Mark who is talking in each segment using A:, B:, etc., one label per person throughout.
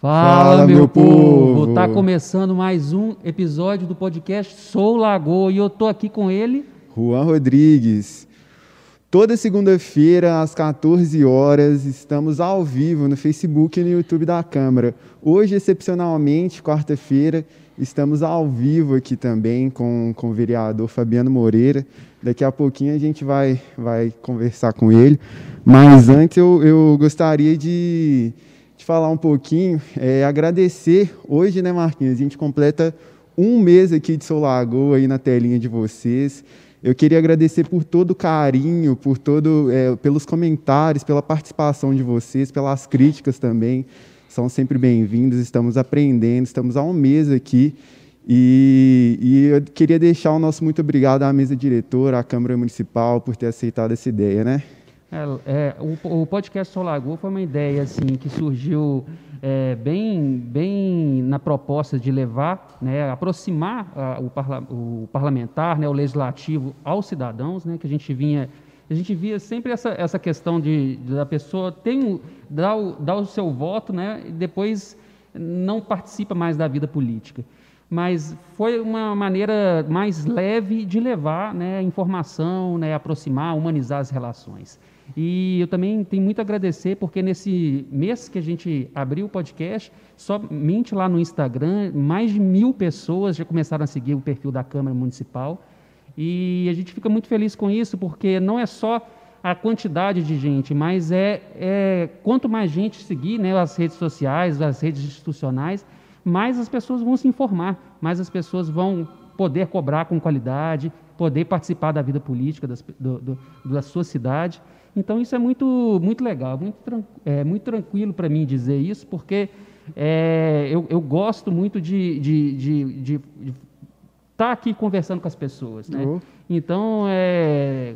A: Fala, Fala meu, povo. povo! Tá começando mais um episódio do podcast Sou Lagoa e eu tô aqui com ele,
B: Juan Rodrigues. Toda segunda-feira, às 14 horas, estamos ao vivo no Facebook e no YouTube da Câmara. Hoje, excepcionalmente, quarta-feira, estamos ao vivo aqui também com, com o vereador Fabiano Moreira. Daqui a pouquinho a gente vai, vai conversar com ele. Mas antes eu, eu gostaria de falar um pouquinho, é, agradecer. Hoje, né, Marquinhos, a gente completa um mês aqui de Sou Lagoa aí na telinha de vocês. Eu queria agradecer por todo o carinho, por todo, é, pelos comentários, pela participação de vocês, pelas críticas também. São sempre bem-vindos, estamos aprendendo, estamos há um mês aqui. E, e, eu queria deixar o nosso muito obrigado à mesa diretora, à Câmara Municipal, por ter aceitado essa ideia, né?
A: É, é, o, o, podcast Sol Lagoa foi uma ideia assim que surgiu é, bem, bem na proposta de levar, né, aproximar a, o, parla, o, parlamentar, né, o legislativo aos cidadãos, né, que a gente vinha, a gente via sempre essa, essa questão de, de da pessoa tem dar o, o seu voto, né, e depois não participa mais da vida política mas foi uma maneira mais leve de levar né, informação, né, aproximar, humanizar as relações. E eu também tenho muito a agradecer, porque nesse mês que a gente abriu o podcast, somente lá no Instagram, mais de mil pessoas já começaram a seguir o perfil da Câmara Municipal. E a gente fica muito feliz com isso, porque não é só a quantidade de gente, mas é, é quanto mais gente seguir né, as redes sociais, as redes institucionais, mais as pessoas vão se informar, mais as pessoas vão poder cobrar com qualidade, poder participar da vida política das, do, do, da sua cidade. Então isso é muito, muito legal, muito, é, muito tranquilo para mim dizer isso, porque é, eu, eu, gosto muito de estar de, de, de, tá aqui conversando com as pessoas. Né? Uhum. Então é,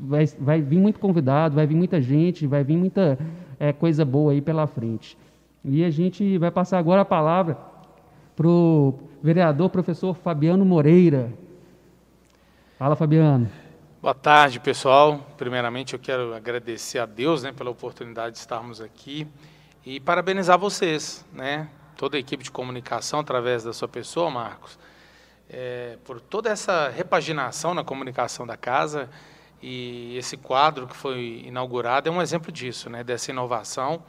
A: vai, vai vir muito convidado, vai vir muita gente, vai vir muita é, coisa boa aí pela frente. E a gente vai passar agora a palavra para o vereador professor Fabiano Moreira. Fala, Fabiano.
C: Boa tarde, pessoal. Primeiramente, eu quero agradecer a Deus né, pela oportunidade de estarmos aqui e parabenizar vocês, né, toda a equipe de comunicação, através da sua pessoa, Marcos, é, por toda essa repaginação na comunicação da casa e esse quadro que foi inaugurado é um exemplo disso, né, dessa inovação.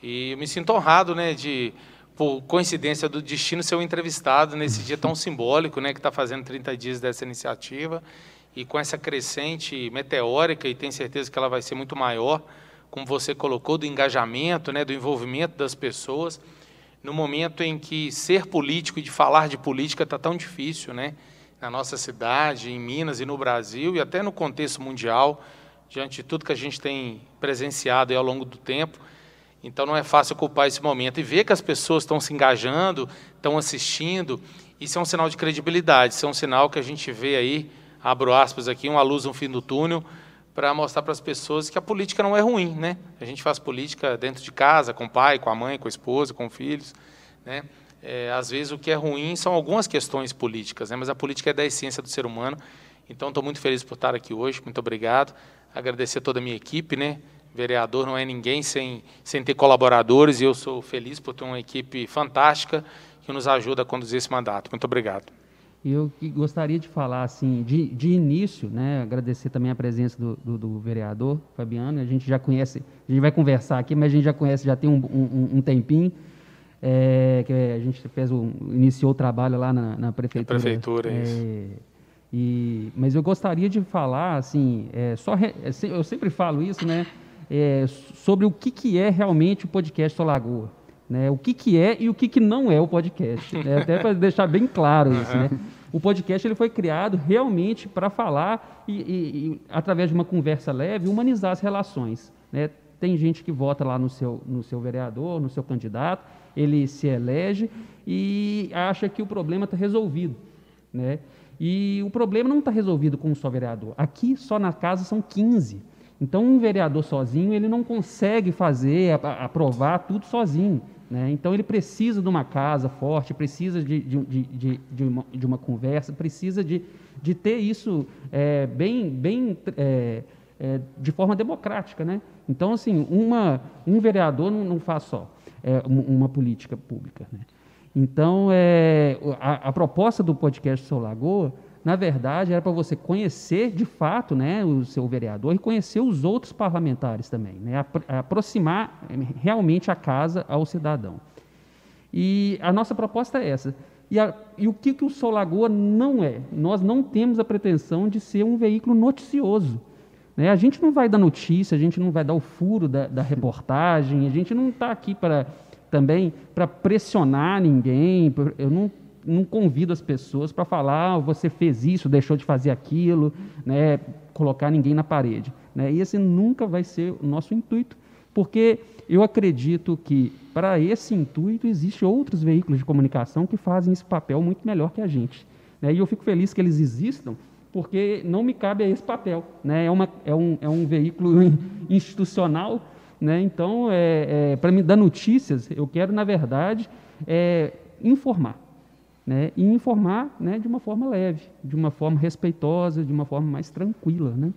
C: E eu me sinto honrado né, de, por coincidência do destino, ser o entrevistado nesse dia tão simbólico, né, que está fazendo 30 dias dessa iniciativa e com essa crescente meteórica, e tenho certeza que ela vai ser muito maior, como você colocou, do engajamento, né, do envolvimento das pessoas, no momento em que ser político e de falar de política está tão difícil, né, na nossa cidade, em Minas e no Brasil, e até no contexto mundial, diante de tudo que a gente tem presenciado ao longo do tempo. Então não é fácil ocupar esse momento e ver que as pessoas estão se engajando, estão assistindo. Isso é um sinal de credibilidade, isso é um sinal que a gente vê aí abro aspas aqui, uma luz no fim do túnel, para mostrar para as pessoas que a política não é ruim, né? A gente faz política dentro de casa, com o pai, com a mãe, com a esposa, com filhos, né? É, às vezes o que é ruim são algumas questões políticas, né? Mas a política é da essência do ser humano. Então estou muito feliz por estar aqui hoje. Muito obrigado. Agradecer a toda a minha equipe, né? Vereador não é ninguém sem sem ter colaboradores e eu sou feliz por ter uma equipe fantástica que nos ajuda a conduzir esse mandato. Muito obrigado.
A: Eu gostaria de falar, assim, de, de início, né, agradecer também a presença do, do, do, vereador Fabiano. A gente já conhece, a gente vai conversar aqui, mas a gente já conhece, já tem um, um, um tempinho. É, que a gente fez o, iniciou o trabalho lá na, na prefeitura.
C: Na prefeitura, é, isso.
A: E, mas eu gostaria de falar, assim, é, só re, é, eu sempre falo isso, né, é, sobre o que, que é realmente o podcast Solagoa né? O que, que é e o que, que não é o podcast. Né? Até para deixar bem claro isso. Né? O podcast ele foi criado realmente para falar e, e, e, através de uma conversa leve, humanizar as relações. Né? Tem gente que vota lá no seu, no seu vereador, no seu candidato, ele se elege e acha que o problema está resolvido. Né? E o problema não está resolvido com um só vereador. Aqui, só na casa, são 15. Então, um vereador sozinho, ele não consegue fazer, aprovar tudo sozinho. Né? Então ele precisa de uma casa forte, precisa de, de, de, de, uma, de uma conversa, precisa de, de ter isso é, bem, bem é, é, de forma democrática. Né? Então, assim, uma, um vereador não, não faz só. é, uma política pública. Né? Então, é, a, a, proposta do podcast Sou Lagoa, na verdade, era para você conhecer de fato né, o seu vereador e conhecer os outros parlamentares também, né, aproximar é, realmente a casa ao cidadão. E a nossa proposta é essa. E, a, e o que, que o Sou Lagoa não é? Nós não temos a pretensão de ser um veículo noticioso. Né? A gente não vai dar notícia, a gente não vai dar o furo da, da reportagem, a gente não está aqui para também para pressionar ninguém. Eu não, não convido as pessoas para falar, ah, você fez isso, deixou de fazer aquilo, né? colocar ninguém na parede. Né? E esse nunca vai ser o nosso intuito, porque eu acredito que para esse intuito existem outros veículos de comunicação que fazem esse papel muito melhor que a gente. Né? E eu fico feliz que eles existam, porque não me cabe a esse papel. Né? É, uma, é, um, é um veículo institucional né? Então, é, é para me dar notícias, eu quero, na verdade, é, informar. Né? E informar né, de uma forma leve, de uma forma respeitosa, de uma forma mais tranquila. Né?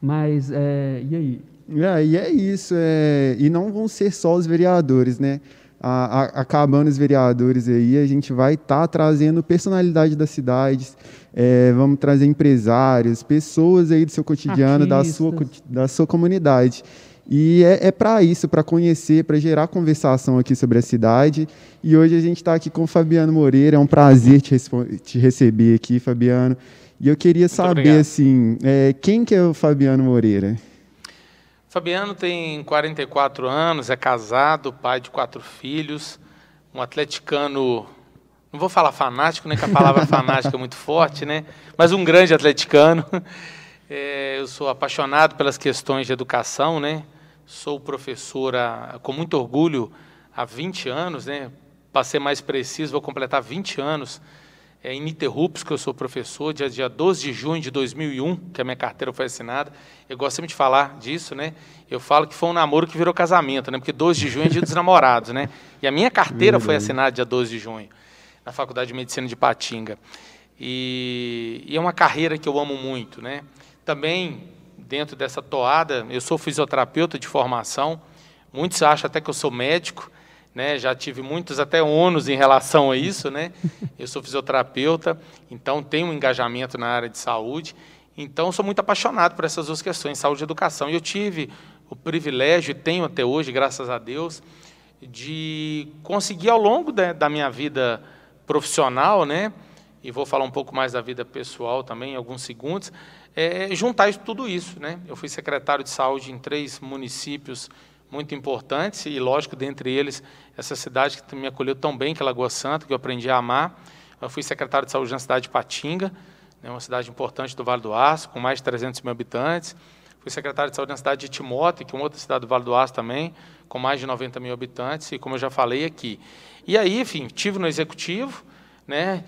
A: Mas, é, e aí?
B: É, e é isso. É, e não vão ser só os vereadores, né? A, a, acabando os vereadores aí, a gente vai estar tá trazendo personalidade das cidades, é, vamos trazer empresários, pessoas aí do seu cotidiano, da sua, da sua comunidade. E é, é para isso, para conhecer, para gerar conversação aqui sobre a cidade. E hoje a gente está aqui com o Fabiano Moreira. É um prazer te, te receber aqui, Fabiano. E eu queria Muito saber, obrigado. assim, é, quem que é o Fabiano Moreira?
C: Fabiano tem 44 anos, é casado, pai de quatro filhos, um atleticano, não vou falar fanático, nem que a palavra fanática é muito forte, né? Mas um grande atleticano. É, eu sou apaixonado pelas questões de educação, né? Sou professora com muito orgulho há 20 anos, né? Para ser mais preciso, vou completar 20 anos é, ininterruptos que eu sou professor, dia, dia 12 de junho de 2001, que a minha carteira foi assinada. Eu gosto sempre de falar disso, né? Eu falo que foi um namoro que virou casamento, né? Porque 12 de junho é dia dos namorados, né? E a minha carteira foi assinada dia 12 de junho, na Faculdade de Medicina de Patinga. E, e é uma carreira que eu amo muito, né? Também dentro dessa toada. Eu sou fisioterapeuta de formação. Muitos acham até que eu sou médico, né? Já tive muitos até ônus em relação a isso, né? Eu sou fisioterapeuta, então tenho um engajamento na área de saúde. Então sou muito apaixonado por essas duas questões, saúde e educação. E eu tive o privilégio e tenho até hoje, graças a Deus, de conseguir ao longo da minha vida profissional, né? E vou falar um pouco mais da vida pessoal também, em alguns segundos, é, juntar tudo isso. Né? Eu fui secretário de saúde em três municípios muito importantes, e lógico, dentre eles, essa cidade que me acolheu tão bem, que é Lagoa Santa, que eu aprendi a amar. Eu fui secretário de saúde na cidade de Patinga, né, uma cidade importante do Vale do Aço, com mais de 300 mil habitantes. Fui secretário de saúde na cidade de Timóteo, que é uma outra cidade do Vale do Aço também, com mais de 90 mil habitantes, e como eu já falei aqui. E aí, enfim, tive no executivo, né,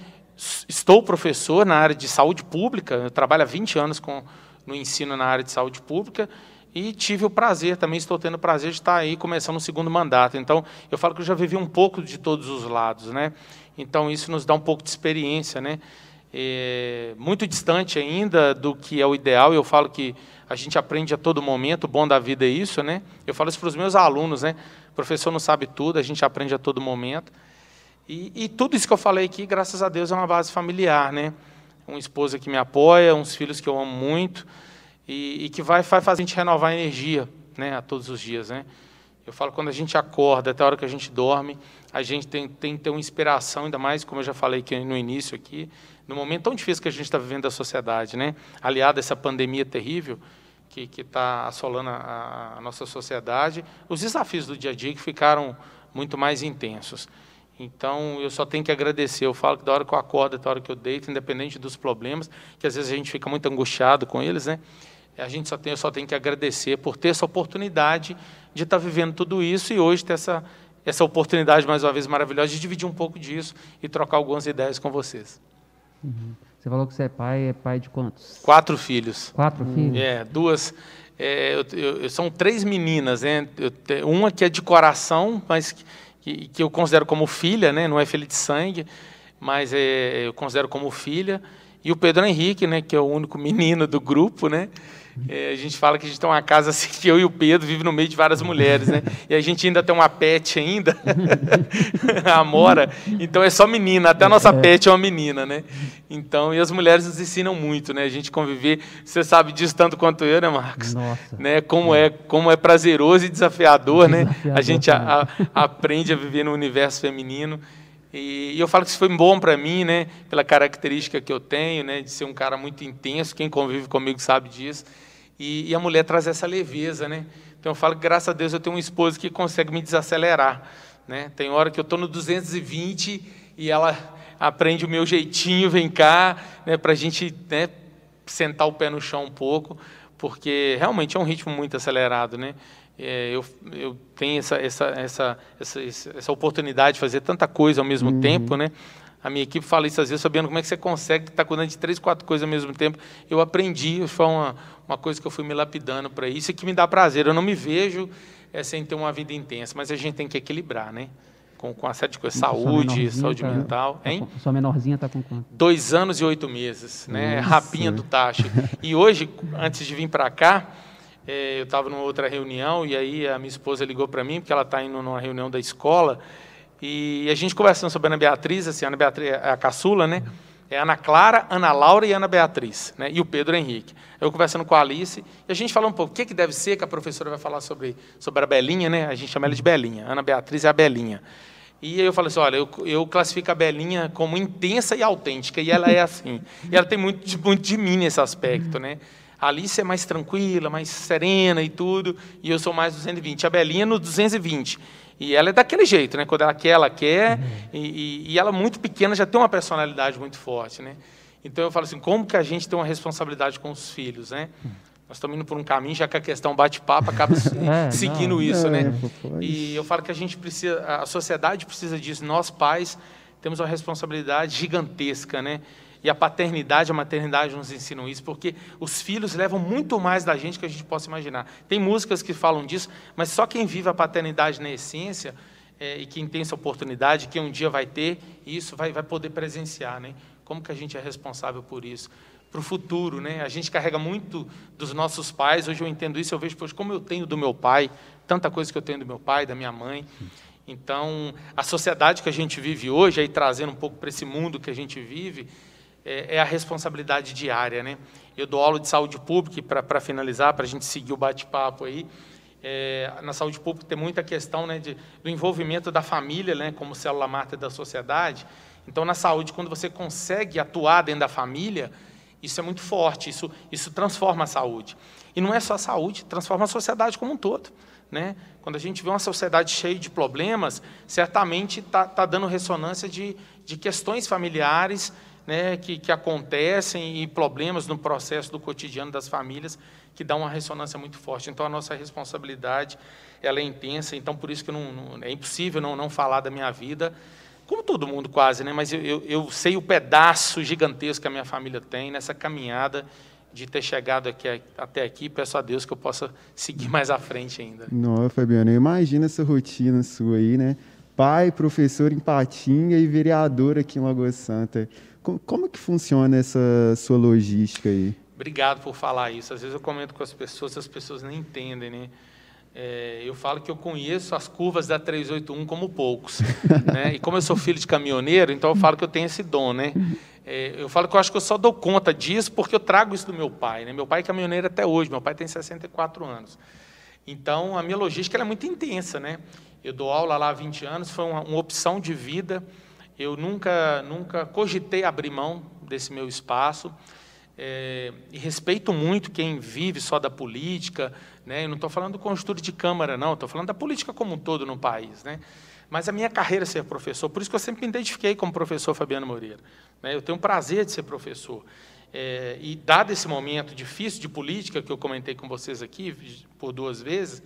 C: estou professor na área de saúde pública, eu trabalho há 20 anos com, no ensino na área de saúde pública e tive o prazer, também estou tendo o prazer de estar aí começando o segundo mandato. Então, eu falo que eu já vivi um pouco de todos os lados, né? Então, isso nos dá um pouco de experiência, né? É, muito distante ainda do que é o ideal, eu falo que a gente aprende a todo momento, o bom da vida é isso, né? Eu falo isso para os meus alunos, né? O professor não sabe tudo, a gente aprende a todo momento. E, e, tudo isso que eu falei aqui, graças a Deus, é uma base familiar, né? Uma esposa que me apoia, uns filhos que eu amo muito e, e que vai, vai fazer a gente renovar a energia, né? A todos os dias, né? Eu falo quando a gente acorda, até a hora que a gente dorme, a gente tem, tem que ter uma inspiração, ainda mais, como eu já falei aqui no início aqui, no momento tão difícil que a gente está vivendo da sociedade, né? Aliado a essa pandemia terrível que está assolando a, a nossa sociedade, os desafios do dia a dia que ficaram muito mais intensos. Então, eu só tenho que agradecer. Eu falo que da hora que eu acordo até a hora que eu deito, independente dos problemas, que às vezes a gente fica muito angustiado com eles, né? A gente só tem, eu só tenho que agradecer por ter essa oportunidade de estar vivendo tudo isso e hoje ter essa, essa oportunidade, mais uma vez, maravilhosa, de dividir um pouco disso e trocar algumas ideias com vocês.
A: Uhum. Você falou que você é pai, é pai de quantos?
C: Quatro filhos.
A: Quatro filhos?
C: É, duas... É, eu, eu, são três meninas, né? Eu, uma que é de coração, mas que, que eu considero como filha, né? não é filha de sangue, mas é, eu considero como filha. E o Pedro Henrique, né, que é o único menino do grupo, né? É, a gente fala que a gente tem uma casa assim que eu e o Pedro vivem no meio de várias mulheres, né? E a gente ainda tem uma pet ainda, a Mora. Então é só menina, até a nossa é. pet é uma menina, né? Então, e as mulheres nos ensinam muito, né? A gente conviver, você sabe disso tanto quanto eu, né, Marcos? Nossa. Né? Como é, como é prazeroso e desafiador, desafiador né? A gente a, a, aprende a viver no universo feminino. E, e eu falo que isso foi bom para mim, né? Pela característica que eu tenho, né? De ser um cara muito intenso. Quem convive comigo sabe disso. E, e a mulher traz essa leveza, né? Então eu falo que graças a Deus eu tenho uma esposa que consegue me desacelerar, né? Tem hora que eu estou no 220 e ela aprende o meu jeitinho, vem cá, né? Para a gente né, sentar o pé no chão um pouco, porque realmente é um ritmo muito acelerado, né? é, eu, eu tenho essa, essa, essa, essa, essa oportunidade de fazer tanta coisa ao mesmo uhum. tempo, né? A minha equipe fala isso às vezes, sabendo como é que você consegue estar tá cuidando de três, quatro coisas ao mesmo tempo. Eu aprendi, foi uma, uma coisa que eu fui me lapidando para isso e que me dá prazer. Eu não me vejo é, sem ter uma vida intensa, mas a gente tem que equilibrar, né? Com, com a série de coisas, saúde, saúde tá, mental.
A: Hein? Sua menorzinha está com quanto?
C: Dois anos e oito meses, né? Rapinha do Tacho. E hoje, antes de vir para cá, é, eu estava numa outra reunião e aí a minha esposa ligou para mim, porque ela está indo numa reunião da escola, e a gente conversando sobre a Ana Beatriz, assim, a Ana Beatriz é a caçula, né? É Ana Clara, Ana Laura e Ana Beatriz, né? E o Pedro Henrique. Eu conversando com a Alice, e a gente falou um pouco, o que, que deve ser, que a professora vai falar sobre, sobre a Belinha, né? A gente chama ela de Belinha. Ana Beatriz é a Belinha. E eu falei assim, olha, eu, eu classifico a Belinha como intensa e autêntica, e ela é assim. E ela tem muito, muito de mim nesse aspecto, né? A Alice é mais tranquila, mais serena e tudo, e eu sou mais 220. A Belinha no 220. E ela é daquele jeito, né? Quando ela quer, ela quer. Uhum. E, e, ela, muito pequena, já tem uma personalidade muito forte, né? Então eu falo assim, como que a gente tem uma responsabilidade com os filhos, né? Nós estamos indo por um caminho, já que a questão bate-papo acaba é, seguindo não, isso, né? é, né? E eu falo que a gente precisa, a sociedade precisa disso. Nós, pais, temos uma responsabilidade gigantesca, né? E a paternidade, a maternidade nos ensinam isso, porque os filhos levam muito mais da gente que a gente possa imaginar. Tem músicas que falam disso, mas só quem vive a paternidade na essência é, e quem tem essa oportunidade, que um dia vai ter isso, vai, vai poder presenciar. Né? Como que a gente é responsável por isso? Para o futuro, né? A gente carrega muito dos nossos pais. Hoje eu entendo isso, eu vejo, pois, como eu tenho do meu pai, tanta coisa que eu tenho do meu pai, da minha mãe. Então, a sociedade que a gente vive hoje, aí trazendo um pouco para esse mundo que a gente vive, é, é a responsabilidade diária. Né? Eu dou aula de saúde pública, para finalizar, para a gente seguir o bate-papo aí. É, na saúde pública tem muita questão né, de, do envolvimento da família né, como célula mártir da sociedade. Então, na saúde, quando você consegue atuar dentro da família, isso é muito forte, isso, isso transforma a saúde. E não é só a saúde, transforma a sociedade como um todo. Né? Quando a gente vê uma sociedade cheia de problemas, certamente está tá dando ressonância de, de questões familiares né, que, que acontecem e problemas no processo do cotidiano das famílias que dão uma ressonância muito forte. Então, a nossa responsabilidade ela é intensa, então, por isso que não, não é impossível não, não falar da minha vida, como todo mundo quase, né? mas eu, eu, eu sei o pedaço gigantesco que a minha família tem nessa caminhada de ter chegado aqui, até aqui. Peço a Deus que eu possa seguir mais à frente ainda.
B: Não, Fabiano, imagina essa rotina sua aí, né? Pai, professor em Patinga e vereador aqui em Lagoa Santa. Como que funciona essa sua logística aí?
C: Obrigado por falar isso. Às vezes eu comento com as pessoas, as pessoas nem entendem, né? É, eu falo que eu conheço as curvas da 381 como poucos. né? E como eu sou filho de caminhoneiro, então eu falo que eu tenho esse dom, né? É, eu falo que eu acho que eu só dou conta disso porque eu trago isso do meu pai. Né? Meu pai é caminhoneiro até hoje, meu pai tem 64 anos. Então, a minha logística é muito intensa, né? Eu dou aula lá há 20 anos, foi uma, uma opção de vida eu nunca, nunca cogitei abrir mão desse meu espaço. É, e respeito muito quem vive só da política. Né? Eu não estou falando do conjuntura de Câmara, não. Estou falando da política como um todo no país. Né? Mas a minha carreira é ser professor. Por isso que eu sempre me identifiquei como professor Fabiano Moreira. Né? Eu tenho o prazer de ser professor. É, e dado esse momento difícil de política que eu comentei com vocês aqui por duas vezes,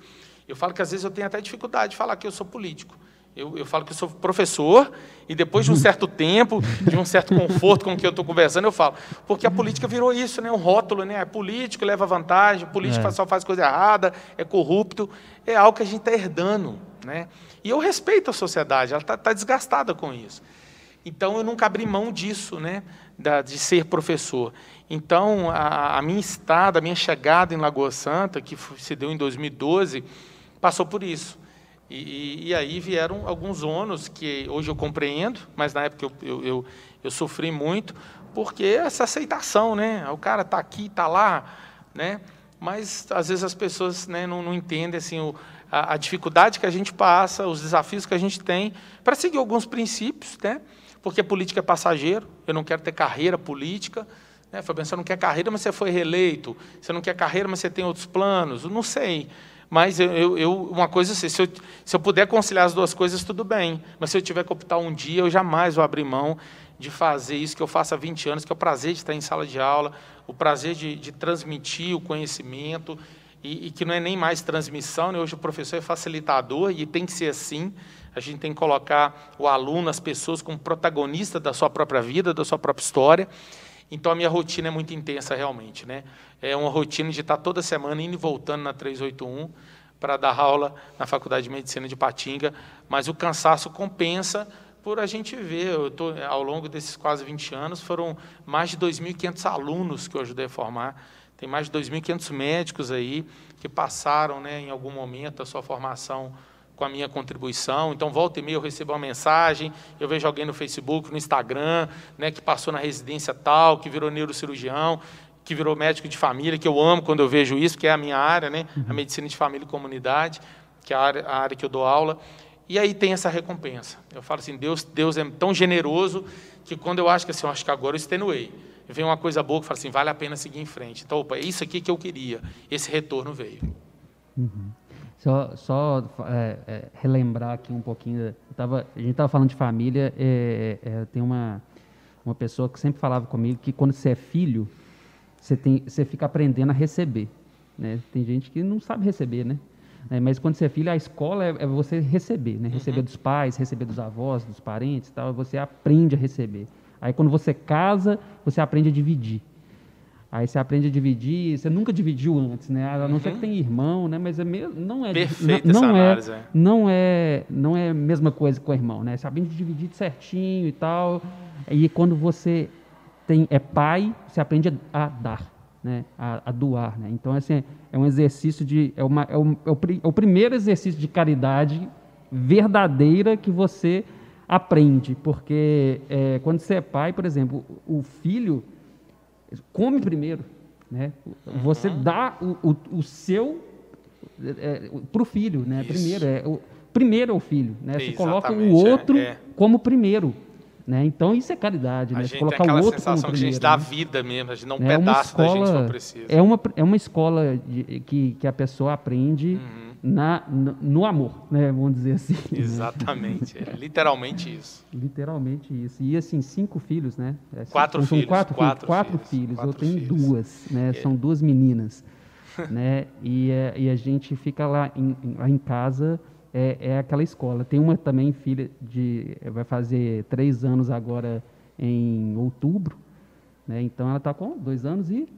C: eu falo que às vezes eu tenho até dificuldade de falar que eu sou político. Eu, eu falo que eu sou professor e depois de um certo tempo, de um certo conforto com o que eu estou conversando, eu falo. Porque a política virou isso, né? um rótulo, né? É político, leva vantagem, político é. só faz coisa errada, é corrupto. É algo que a gente está herdando. Né? E eu respeito a sociedade, ela está tá desgastada com isso. Então, eu nunca abri mão disso, né, da, de ser professor. Então, a, a minha estada, a minha chegada em Lagoa Santa, que se deu em 2012, passou por isso. E, e, aí vieram alguns ônus que hoje eu compreendo, mas na época eu, eu, eu, eu sofri muito, porque essa aceitação, né? O cara está aqui, está lá, né? Mas às vezes as pessoas né, não, não entendem assim, o, a, a, dificuldade que a gente passa, os desafios que a gente tem para seguir alguns princípios, né? Porque política é passageiro, eu não quero ter carreira política. Né? Foi você não quer carreira, mas você foi reeleito. Você não quer carreira, mas você tem outros planos. Não sei. Mas eu, eu, uma coisa assim, se eu, se eu puder conciliar as duas coisas, tudo bem. Mas se eu tiver que optar um dia, eu jamais vou abrir mão de fazer isso que eu faço há 20 anos, que é o prazer de estar em sala de aula, o prazer de, de transmitir o conhecimento, e, e, que não é nem mais transmissão, né? hoje o professor é facilitador, e tem que ser assim, a gente tem que colocar o aluno, as pessoas, como protagonista da sua própria vida, da sua própria história, então a minha rotina é muito intensa realmente, né? É uma rotina de estar toda semana indo e voltando na 381 para dar aula na Faculdade de Medicina de Patinga, mas o cansaço compensa por a gente ver, eu tô, ao longo desses quase 20 anos, foram mais de 2.500 alunos que eu ajudei a formar, tem mais de 2.500 médicos aí que passaram né, em algum momento a sua formação com a minha contribuição. Então, volta e meia eu recebo uma mensagem, eu vejo alguém no Facebook, no Instagram, né, que passou na residência tal, que virou neurocirurgião, que virou médico de família, que eu amo quando eu vejo isso, que é a minha área, né, a uhum. medicina de família e comunidade, que é a área, a área que eu dou aula. E aí tem essa recompensa. Eu falo assim, Deus, Deus é tão generoso que quando eu acho que assim, eu acho que agora eu extenuei, vem uma coisa boa que fala assim, vale a pena seguir em frente. Então, opa, é isso aqui que eu queria. Esse retorno veio.
A: Uhum. Só, só é, é, relembrar aqui um pouquinho. Tava, a gente estava falando de família. É, é, é, tem uma, uma pessoa que sempre falava comigo que quando você é filho, você, tem, você fica aprendendo a receber. Né? Tem gente que não sabe receber, né? É, mas quando você é filho, a escola é, é você receber, né? Receber uhum. dos pais, receber dos avós, dos parentes, tal. Você aprende a receber. Aí quando você casa, você aprende a dividir. Aí você aprende a dividir, você nunca dividiu antes, né? A não uhum. ser que tem irmão, né? Mas é mesmo, não é
C: Perfeito
A: não,
C: não
A: é,
C: análise, é,
A: não é não é a mesma coisa com o irmão, né? Você aprende a dividir certinho e tal. E quando você tem é pai, você aprende a, a dar, né? A, a, doar, né? Então assim, é um exercício de é, uma, é, o, é, o, é o primeiro exercício de caridade verdadeira que você aprende, porque é, quando você é pai, por exemplo, o filho come primeiro. Né? Você uhum. dá o, o, o seu é, para o filho, né? Primeiro é o primeiro é o filho, né? Você coloca o outro é, é. como primeiro, né? Então isso é caridade,
C: a
A: né?
C: Você colocar o outro como primeiro. que a gente dá né? vida mesmo, a gente não é pedaço escola, da gente se for preciso.
A: É uma é uma escola de, que que a pessoa aprende. Uhum na, no, no, amor, né? Vamos dizer assim.
C: Exatamente, é literalmente isso.
A: Literalmente isso. E assim, cinco filhos, né?
C: É, quatro são, filhos.
A: quatro,
C: quatro,
A: quatro filhos. filhos. Quatro eu tenho filhos. duas, né? É. São duas meninas, né? E, é, e, a gente fica lá em, lá em casa, é, é, aquela escola. Tem uma também filha de, vai fazer três anos agora em outubro, né? Então ela está com dois anos e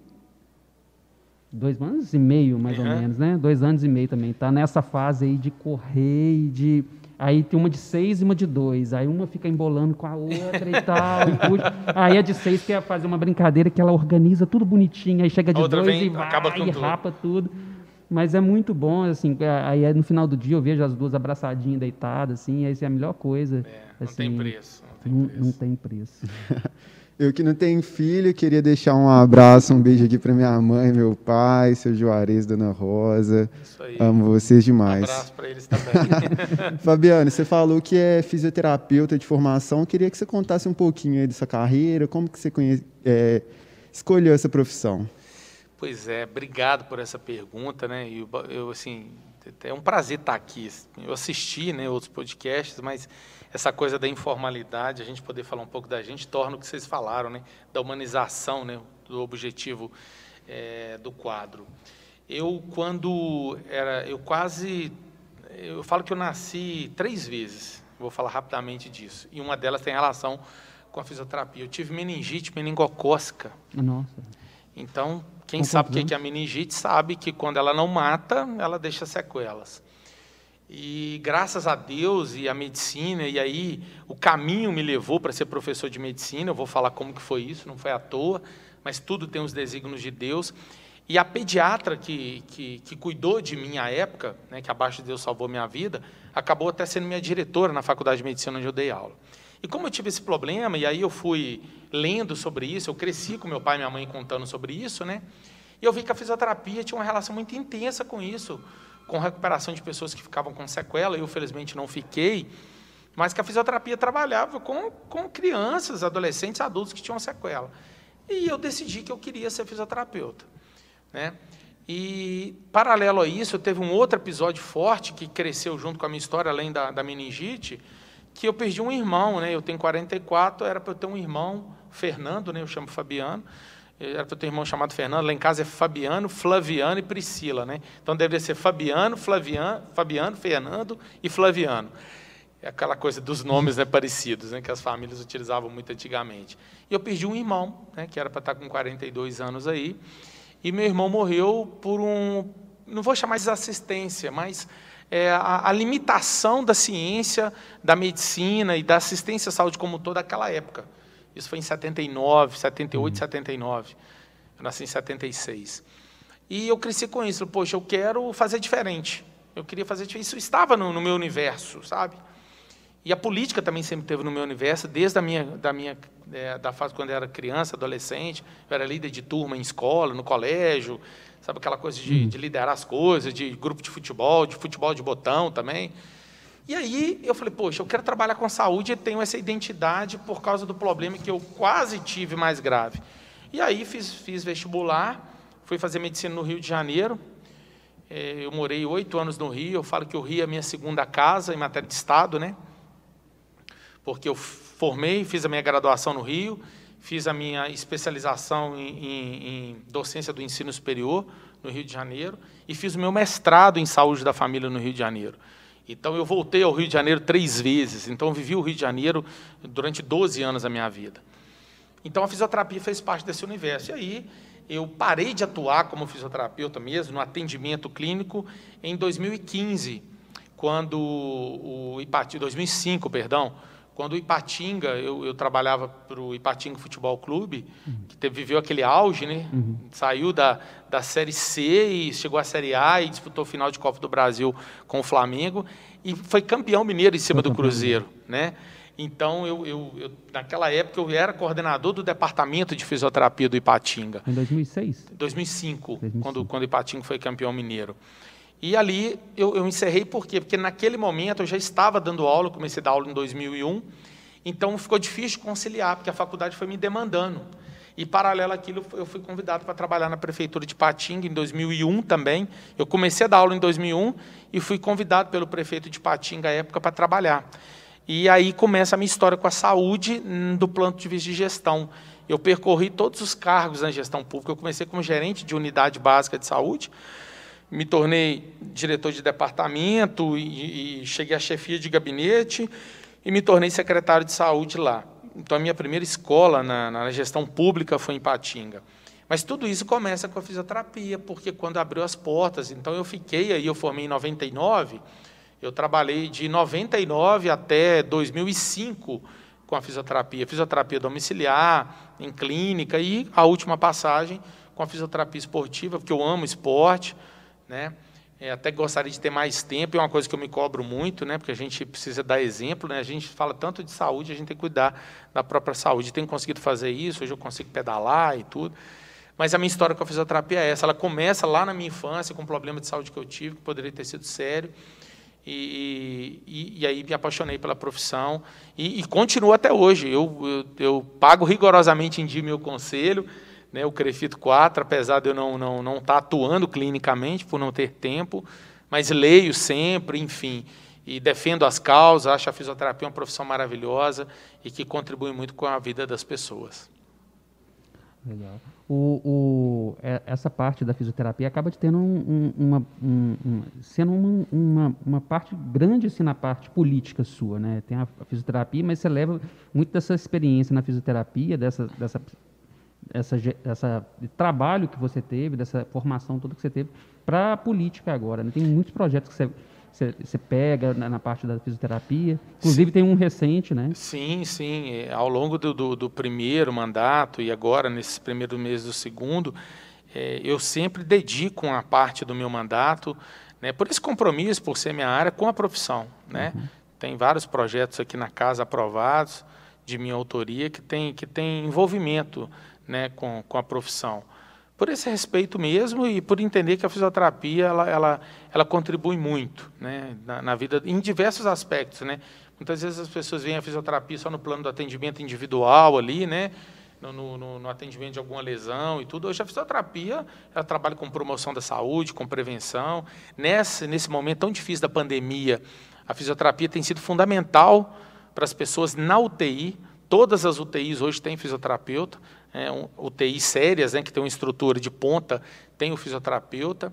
A: dois anos e meio, mais uhum. ou menos, né? Dois anos e meio também. Está nessa fase aí de correr e de. Aí tem uma de seis e uma de dois. Aí uma fica embolando com a outra e tal. e tudo. Aí a de seis quer fazer uma brincadeira que ela organiza tudo bonitinho. Aí chega de dois vem, e vai e rapa tudo. Mas é muito bom, assim. É, aí no final do dia eu vejo as duas abraçadinhas, deitadas, assim. Aí é a melhor coisa. É,
C: não
A: assim,
C: tem preço. Não tem preço.
A: Não, não tem preço.
B: Eu que não tenho filho, queria deixar um abraço, um beijo aqui para minha mãe, meu pai, seu Juarez, dona Rosa. Isso aí. Amo vocês demais. Um
C: abraço para eles também.
B: Fabiano, você falou que é fisioterapeuta de formação. Queria que você contasse um pouquinho aí dessa carreira, como que você conhece, é, escolheu essa profissão.
C: Pois é, obrigado por essa pergunta, né? Eu, eu assim, é um prazer estar aqui. Eu assisti, né, outros podcasts, mas essa coisa da informalidade, a gente poder falar um pouco da gente, torna o que vocês falaram, né, da humanização, né, do objetivo é, do quadro. Eu, quando era, eu quase, eu falo que eu nasci três vezes, vou falar rapidamente disso, e uma delas tem relação com a fisioterapia. Eu tive meningite meningocócica.
A: Nossa.
C: Então, quem com sabe o que é a meningite sabe que quando ela não mata, ela deixa sequelas. E graças a Deus e a medicina, e aí o caminho me levou para ser professor de medicina. Eu vou falar como que foi isso, não foi à toa, mas tudo tem os desígnios de Deus. E a pediatra que, que, que cuidou de mim à época, né, que abaixo de Deus salvou minha vida, acabou até sendo minha diretora na faculdade de medicina onde eu dei aula. E como eu tive esse problema, e aí eu fui lendo sobre isso, eu cresci com meu pai e minha mãe contando sobre isso, né? E eu vi que a fisioterapia tinha uma relação muito intensa com isso, com recuperação de pessoas que ficavam com sequela. Eu, felizmente, não fiquei, mas que a fisioterapia trabalhava com, com crianças, adolescentes, adultos que tinham sequela. E eu decidi que eu queria ser fisioterapeuta. Né? E, paralelo a isso, teve um outro episódio forte que cresceu junto com a minha história, além da, da meningite, que eu perdi um irmão. Né? Eu tenho 44, era para eu ter um irmão, Fernando, né? eu chamo Fabiano, era para ter um irmão chamado Fernando, lá em casa é Fabiano, Flaviano e Priscila, né? Então deveria ser Fabiano, Flaviano, Fabiano, Fernando e Flaviano. É aquela coisa dos nomes né, parecidos, né, que as famílias utilizavam muito antigamente. E eu perdi um irmão, né, que era para estar com 42 anos aí, e meu irmão morreu por um, não vou chamar de assistência, mas é, a, a, limitação da ciência, da medicina e da assistência à saúde como toda aquela época. Isso foi em 79, 78, uhum. 79. Eu nasci em 76. E eu cresci com isso. Poxa, eu quero fazer diferente. Eu queria fazer diferente. Isso estava no, no meu universo, sabe? E a política também sempre teve no meu universo, desde a minha, da minha é, da fase quando eu era criança, adolescente. Eu era líder de turma em escola, no colégio, sabe aquela coisa de, uhum. de liderar as coisas, de grupo de futebol, de futebol de botão também. E aí eu falei, poxa, eu quero trabalhar com saúde e tenho essa identidade por causa do problema que eu quase tive mais grave. E aí fiz, fiz vestibular, fui fazer medicina no Rio de Janeiro. É, eu morei oito anos no Rio, eu falo que o Rio é a minha segunda casa em matéria de Estado, né? Porque eu formei, fiz a minha graduação no Rio, fiz a minha especialização em, em, em docência do ensino superior no Rio de Janeiro e fiz o meu mestrado em saúde da família no Rio de Janeiro. Então, eu voltei ao Rio de Janeiro três vezes. Então, vivi o Rio de Janeiro durante 12 anos da minha vida. Então, a fisioterapia fez parte desse universo. E aí, eu parei de atuar como fisioterapeuta mesmo, no atendimento clínico, em 2015, quando o Ipatinga, 2005, perdão, quando o Ipatinga, eu, eu trabalhava para o Ipatinga Futebol Clube, uhum. que teve, viveu aquele auge, né? Uhum. Saiu da, da Série C e chegou à Série A e disputou o final de Copa do Brasil com o Flamengo e foi campeão mineiro em cima do Cruzeiro, né? Então, eu, eu, eu, naquela época, eu era coordenador do departamento de fisioterapia do Ipatinga.
A: Em 2006?
C: 2005, 2005. Quando, quando o Ipatinga foi campeão mineiro. E ali eu, eu encerrei por quê? Porque naquele momento eu já estava dando aula, comecei a dar aula em 2001, então ficou difícil conciliar, porque a faculdade foi me demandando. E, paralelo àquilo, eu fui convidado para trabalhar na Prefeitura de Patinga em 2001 também. Eu comecei a dar aula em 2001 e fui convidado pelo prefeito de Patinga à época para trabalhar. E aí começa a minha história com a saúde hum, do plano de vista de gestão. Eu percorri todos os cargos na gestão pública. Eu comecei como gerente de unidade básica de saúde, me tornei diretor de departamento e, e cheguei à chefia de gabinete e me tornei secretário de saúde lá. Então, a minha primeira escola na, na gestão pública foi em Patinga. Mas tudo isso começa com a fisioterapia, porque quando abriu as portas, então eu fiquei aí, eu formei em 99, eu trabalhei de 99 até 2005 com a fisioterapia, fisioterapia domiciliar, em clínica e a última passagem com a fisioterapia esportiva, porque eu amo esporte, né? É, até gostaria de ter mais tempo, é uma coisa que eu me cobro muito, né? porque a gente precisa dar exemplo, né? a gente fala tanto de saúde, a gente tem que cuidar da própria saúde. Tenho conseguido fazer isso, hoje eu consigo pedalar e tudo. Mas a minha história com a fisioterapia é essa, ela começa lá na minha infância, com um problema de saúde que eu tive, que poderia ter sido sério, e, e, e aí me apaixonei pela profissão, e, e continuo até hoje. Eu, eu, eu pago rigorosamente em dia meu conselho, né, o Crefito 4, apesar de eu não não não estar tá atuando clinicamente por não ter tempo, mas leio sempre, enfim, e defendo as causas, acho a fisioterapia uma profissão maravilhosa e que contribui muito com a vida das pessoas.
A: Legal. O, o, é, essa parte da fisioterapia acaba de tendo um, um, uma, um, sendo uma, uma, uma, parte grande assim, na parte política sua, né? Tem a, fisioterapia, mas você leva muito dessa experiência na fisioterapia, dessa, dessa essa, essa trabalho que você teve, dessa formação toda que você teve para a política agora. Né? Tem muitos projetos que você, você pega na, na, parte da fisioterapia? Inclusive sim. tem um recente, né?
C: Sim, sim. É, ao longo do, do, do, primeiro mandato e agora, nesses primeiros meses do segundo, é, eu sempre dedico uma parte do meu mandato, né, por esse compromisso, por ser minha área, com a profissão. Né? Uhum. Tem vários projetos aqui na casa aprovados, de minha autoria, que tem, que tem envolvimento né, com, com a profissão por esse respeito mesmo e por entender que a fisioterapia ela, ela, ela contribui muito né, na, na, vida, em diversos aspectos. Né? Muitas vezes as pessoas veem a fisioterapia só no plano do atendimento individual ali, né? No, no, no, atendimento de alguma lesão e tudo. Hoje a fisioterapia ela trabalha com promoção da saúde, com prevenção. Nesse, nesse momento tão difícil da pandemia, a fisioterapia tem sido fundamental para as pessoas na UTI. Todas as UTIs hoje têm fisioterapeuta é, um, UTI sérias, né, que tem uma estrutura de ponta, tem o fisioterapeuta,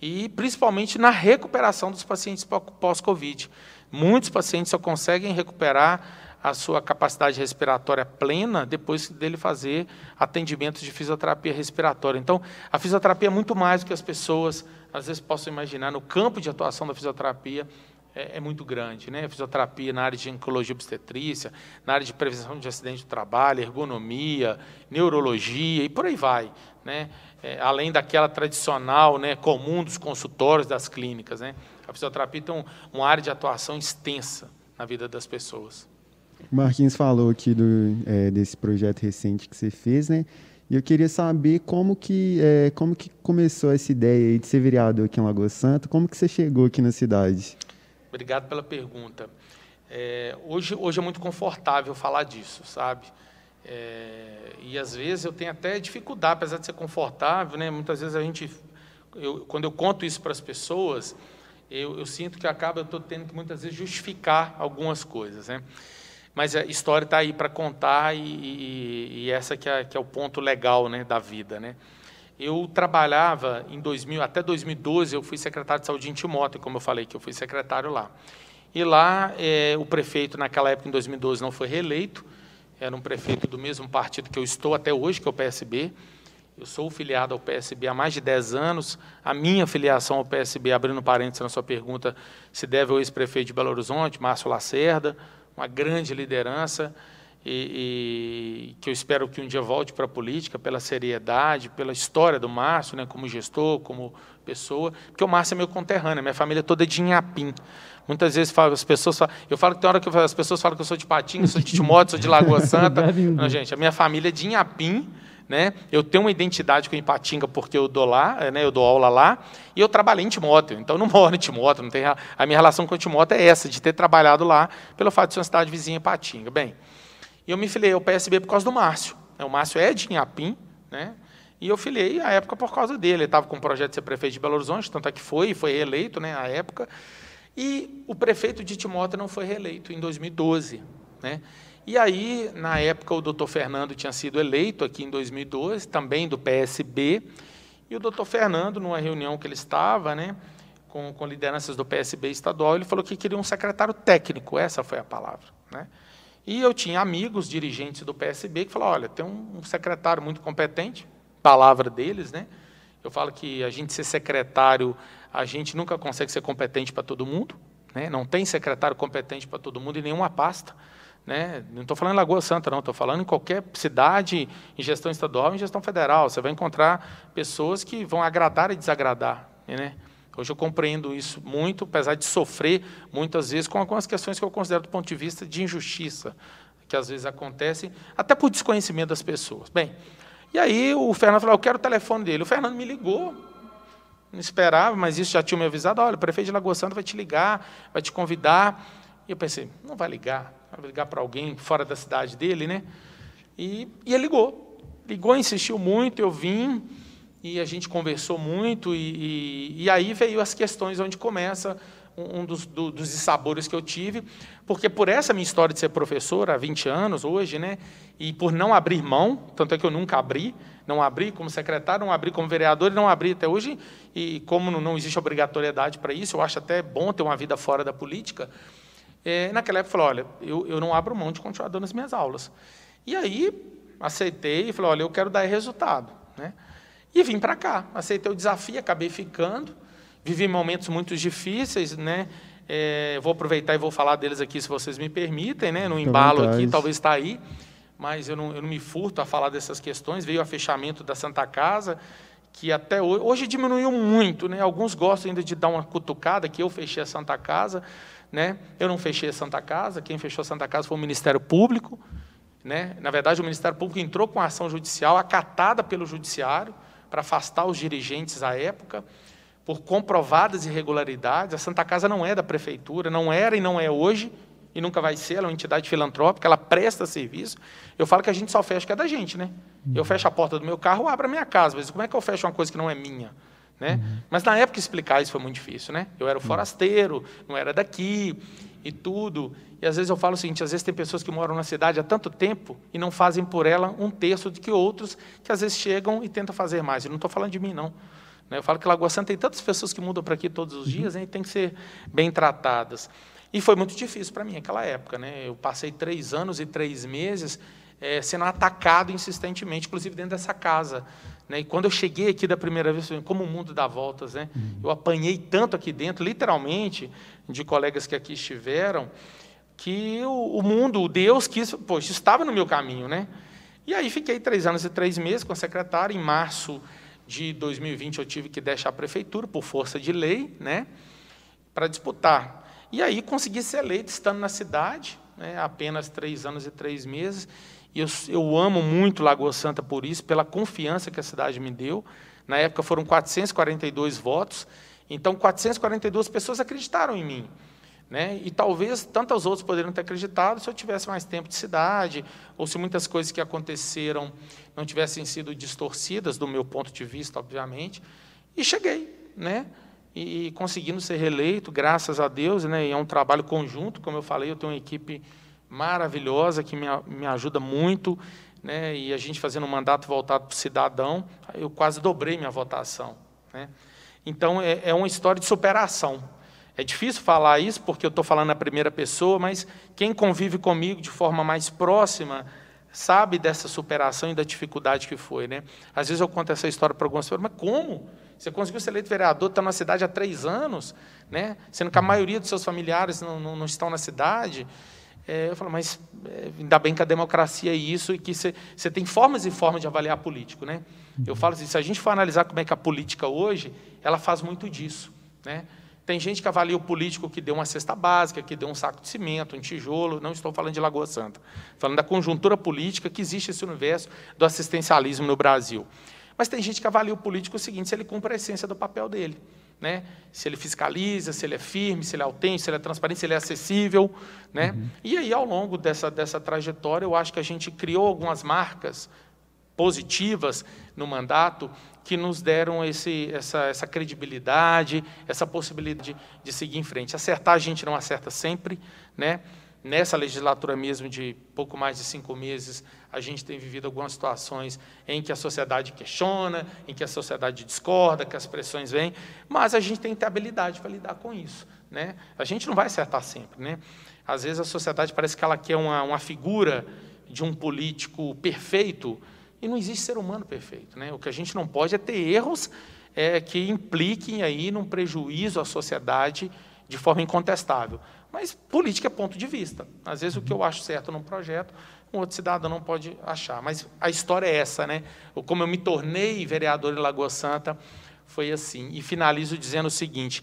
C: e principalmente na recuperação dos pacientes pós-Covid. Muitos pacientes só conseguem recuperar a sua capacidade respiratória plena depois dele fazer atendimento de fisioterapia respiratória. Então, a fisioterapia é muito mais do que as pessoas às vezes possam imaginar. No campo de atuação da fisioterapia, é, é, muito grande. Né? Fisioterapia na área de oncologia obstetrícia, na área de prevenção de acidente do trabalho, ergonomia, neurologia e por aí vai. Né? É, além daquela tradicional, né, comum dos consultórios, das clínicas. Né? A fisioterapia tem um, uma área de atuação extensa na vida das pessoas.
B: Marquinhos falou aqui do, é, desse projeto recente que você fez, né? E eu queria saber como que, é, como que começou essa ideia de ser vereador aqui em Lagoa Santa, como que você chegou aqui na cidade?
C: Obrigado pela pergunta. É, hoje, hoje é muito confortável falar disso, sabe? É, e às vezes eu tenho até dificuldade, apesar de ser confortável, né? Muitas vezes a gente, eu, quando eu conto isso para as pessoas, eu, eu sinto que acaba eu estou tendo que muitas vezes justificar algumas coisas, né? Mas a história está aí para contar e, e, e, essa que é, que é o ponto legal, né, da vida, né? Eu trabalhava em 2000, até 2012, eu fui secretário de saúde em Timóteo, como eu falei, que eu fui secretário lá. E lá, é, o prefeito, naquela época, em 2012, não foi reeleito, era um prefeito do mesmo partido que eu estou até hoje, que é o PSB. Eu sou filiado ao PSB há mais de 10 anos. A minha filiação ao PSB, abrindo parênteses na sua pergunta, se deve ao ex-prefeito de Belo Horizonte, Márcio Lacerda, uma grande liderança e, e, que eu espero que um dia volte para a política pela seriedade, pela história do Márcio, né, como gestor, como pessoa, porque o Márcio é meu conterrâneo, minha família é toda de Inhapim. Muitas vezes falo, as pessoas falam, eu falo que tem hora que as pessoas falam que eu sou de Patinga, sou de Timóteo, sou de Lagoa Santa. Não, gente, a minha família é de Inhapim, né? Eu tenho uma identidade com Ipatinga porque eu dou lá, né? Eu dou aula lá e eu trabalhei em Timóteo. Então não moro em Timóteo, não tem a minha relação com Timóteo é essa de ter trabalhado lá pelo fato de ser uma cidade vizinha Ipatinga. Bem, e eu me filiei ao PSB por causa do Márcio. O Márcio é de Inhapim, né? E eu filiei à época por causa dele. Ele estava com o projeto de ser prefeito de Belo Horizonte, tanto é que foi, foi reeleito né, à época. E o prefeito de Timóteo não foi reeleito em 2012. Né? E aí, na época, o doutor Fernando tinha sido eleito aqui em 2012, também do PSB. E o doutor Fernando, numa reunião que ele estava, né, com, com lideranças do PSB estadual, ele falou que queria um secretário técnico, essa foi a palavra. Né? E eu tinha amigos, dirigentes do PSB, que falaram, olha, tem um secretário muito competente, palavra deles, né? Eu falo que a gente ser secretário, a gente nunca consegue ser competente para todo mundo, né? Não tem secretário competente para todo mundo em nenhuma pasta, né? Não estou falando em Lagoa Santa, não. Estou falando em qualquer cidade, em gestão estadual, em gestão federal. Você vai encontrar pessoas que vão agradar e desagradar, né? Hoje eu compreendo isso muito, apesar de sofrer muitas vezes com algumas questões que eu considero do ponto de vista de injustiça, que às vezes acontecem, até por desconhecimento das pessoas. Bem, e aí o Fernando falou, eu quero o telefone dele. O Fernando me ligou, não esperava, mas isso já tinha me avisado, olha, o prefeito de Lagoa Santa vai te ligar, vai te convidar. E eu pensei, não vai ligar, vai ligar para alguém fora da cidade dele, né? E, e ele ligou. Ligou, insistiu muito, eu vim, e a gente conversou muito, e, e, e aí veio as questões onde começa um dos, do, dos dissabores que eu tive, porque por essa minha história de ser professor há 20 anos, hoje, né, e por não abrir mão, tanto é que eu nunca abri, não abri como secretário, não abri como vereador e não abri até hoje, e como não existe obrigatoriedade para isso, eu acho até bom ter uma vida fora da política, é, naquela época eu falei, olha, eu, eu não abro mão de continuar dando as minhas aulas. E aí aceitei e falei, olha, eu quero dar resultado. Né? E vim para cá, aceitei o desafio, acabei ficando. vivi momentos muito difíceis, né? É, vou aproveitar e vou falar deles aqui, se vocês me permitem, né? No embalo aqui, talvez está aí, mas eu não, eu não me furto a falar dessas questões. Veio o fechamento da Santa Casa, que até hoje, hoje diminuiu muito, né? Alguns gostam ainda de dar uma cutucada, que eu fechei a Santa Casa, né? Eu não fechei a Santa Casa, quem fechou a Santa Casa foi o Ministério Público, né? Na verdade, o Ministério Público entrou com a ação judicial acatada pelo Judiciário para afastar os dirigentes à época por comprovadas irregularidades. A Santa Casa não é da prefeitura, não era e não é hoje, e nunca vai ser, ela é uma entidade filantrópica, ela presta serviço. Eu falo que a gente só fecha que é da gente, né? Eu fecho a porta do meu carro, abro a minha casa, mas como é que eu fecho uma coisa que não é minha? Né? Uhum. Mas na época explicar isso foi muito difícil, né? Eu era o forasteiro, não era daqui e tudo. E às vezes eu falo o seguinte: às vezes tem pessoas que moram na cidade há tanto tempo e não fazem por ela um terço de que outros que às vezes chegam e tentam fazer mais. Eu não estou falando de mim, não. Né? Eu falo que Lagoa Santa tem tantas pessoas que mudam para aqui todos os dias né, e tem que ser bem tratadas. E foi muito difícil para mim naquela época. Né? Eu passei três anos e três meses é, sendo atacado insistentemente, inclusive dentro dessa casa. Né? E quando eu cheguei aqui da primeira vez, como o mundo dá voltas, né? Uhum. eu apanhei tanto aqui dentro, literalmente, de colegas que aqui estiveram, que o, o mundo, o Deus quis, poxa, estava no meu caminho. Né? E aí fiquei três anos e três meses com a secretária, em março de 2020 eu tive que deixar a prefeitura por força de lei, né, para disputar. E aí consegui ser eleito estando na cidade, né, apenas três anos e três meses. E eu, eu amo muito Lagoa Santa por isso, pela confiança que a cidade me deu. Na época foram 442 votos, então 442 pessoas acreditaram em mim. Né? E talvez tantos outros poderiam ter acreditado se eu tivesse mais tempo de cidade, ou se muitas coisas que aconteceram não tivessem sido distorcidas, do meu ponto de vista, obviamente. E cheguei, né? E, conseguindo ser reeleito, graças a Deus, né? E é um trabalho conjunto, como eu falei, eu tenho uma equipe maravilhosa que me, me ajuda muito, né? E a gente fazendo um mandato voltado para o cidadão, eu quase dobrei minha votação, né? Então é, é uma história de superação. É difícil falar isso porque eu estou falando na primeira pessoa, mas quem convive comigo de forma mais próxima sabe dessa superação e da dificuldade que foi. Né? Às vezes eu conto essa história para algumas pessoas, mas como? Você conseguiu ser eleito vereador, está na cidade há três anos, né? sendo que a maioria dos seus familiares não, não, não estão na cidade. É, eu falo, mas é, ainda bem que a democracia é isso e que você, tem formas e formas de avaliar político. Né? Eu falo assim, se a gente for analisar como é que a política hoje, ela faz muito disso. Né? Tem gente que avalia o político que deu uma cesta básica, que deu um saco de cimento, um tijolo. Não estou falando de Lagoa Santa. Falando da conjuntura política que existe esse universo do assistencialismo no Brasil. Mas tem gente que avalia o político o seguinte: se ele cumpre a essência do papel dele. Né? Se ele fiscaliza, se ele é firme, se ele é autêntico, se ele é transparente, se ele é acessível. Né? Uhum. E aí, ao longo dessa, dessa trajetória, eu acho que a gente criou algumas marcas positivas no mandato que nos deram esse, essa, essa credibilidade, essa possibilidade de, de seguir em frente. Acertar a gente não acerta sempre, né? Nessa legislatura mesmo de pouco mais de cinco meses, a gente tem vivido algumas situações em que a sociedade questiona, em que a sociedade discorda, que as pressões vêm, mas a gente tem que ter habilidade para lidar com isso. Né? A gente não vai acertar sempre. Né? Às vezes a sociedade parece que ela quer uma, uma figura de um político perfeito, e não existe ser humano perfeito. Né? O que a gente não pode é ter erros é, que impliquem aí num prejuízo à sociedade de forma incontestável. Mas política é ponto de vista. Às vezes o que eu acho certo num projeto, um outro cidadão não pode achar. Mas a história é essa, né? Como eu me tornei vereador em Lagoa Santa, foi assim. E finalizo dizendo o seguinte: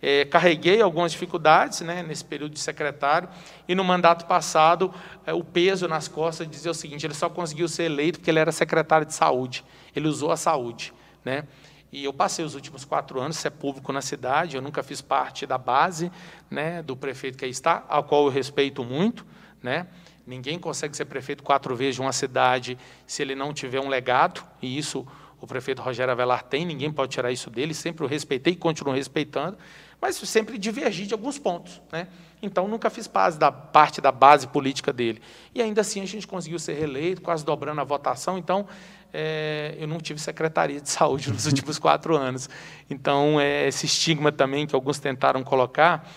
C: é, carreguei algumas dificuldades né, nesse período de secretário, e no mandato passado, é, o peso nas costas dizia o seguinte: ele só conseguiu ser eleito porque ele era secretário de saúde, ele usou a saúde. Né? E eu passei os últimos quatro anos, ser público na cidade, eu nunca fiz parte da base né, do prefeito que aí está, ao qual eu respeito muito. Né? Ninguém consegue ser prefeito quatro vezes de uma cidade se ele não tiver um legado, e isso o prefeito Rogério Avelar tem, ninguém pode tirar isso dele, sempre o respeitei e continuo respeitando mas sempre divergi de alguns pontos. Né? Então, nunca fiz parte da, parte da base política dele. E ainda assim a gente conseguiu ser reeleito, quase dobrando a votação. Então, é, eu não tive secretaria de saúde nos últimos quatro anos. Então, é, esse estigma também que alguns tentaram colocar,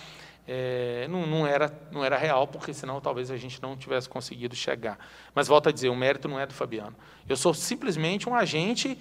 C: é, não, não, era, não era real, porque senão talvez a gente não tivesse conseguido chegar. Mas volto a dizer, o mérito não é do Fabiano. Eu sou simplesmente um agente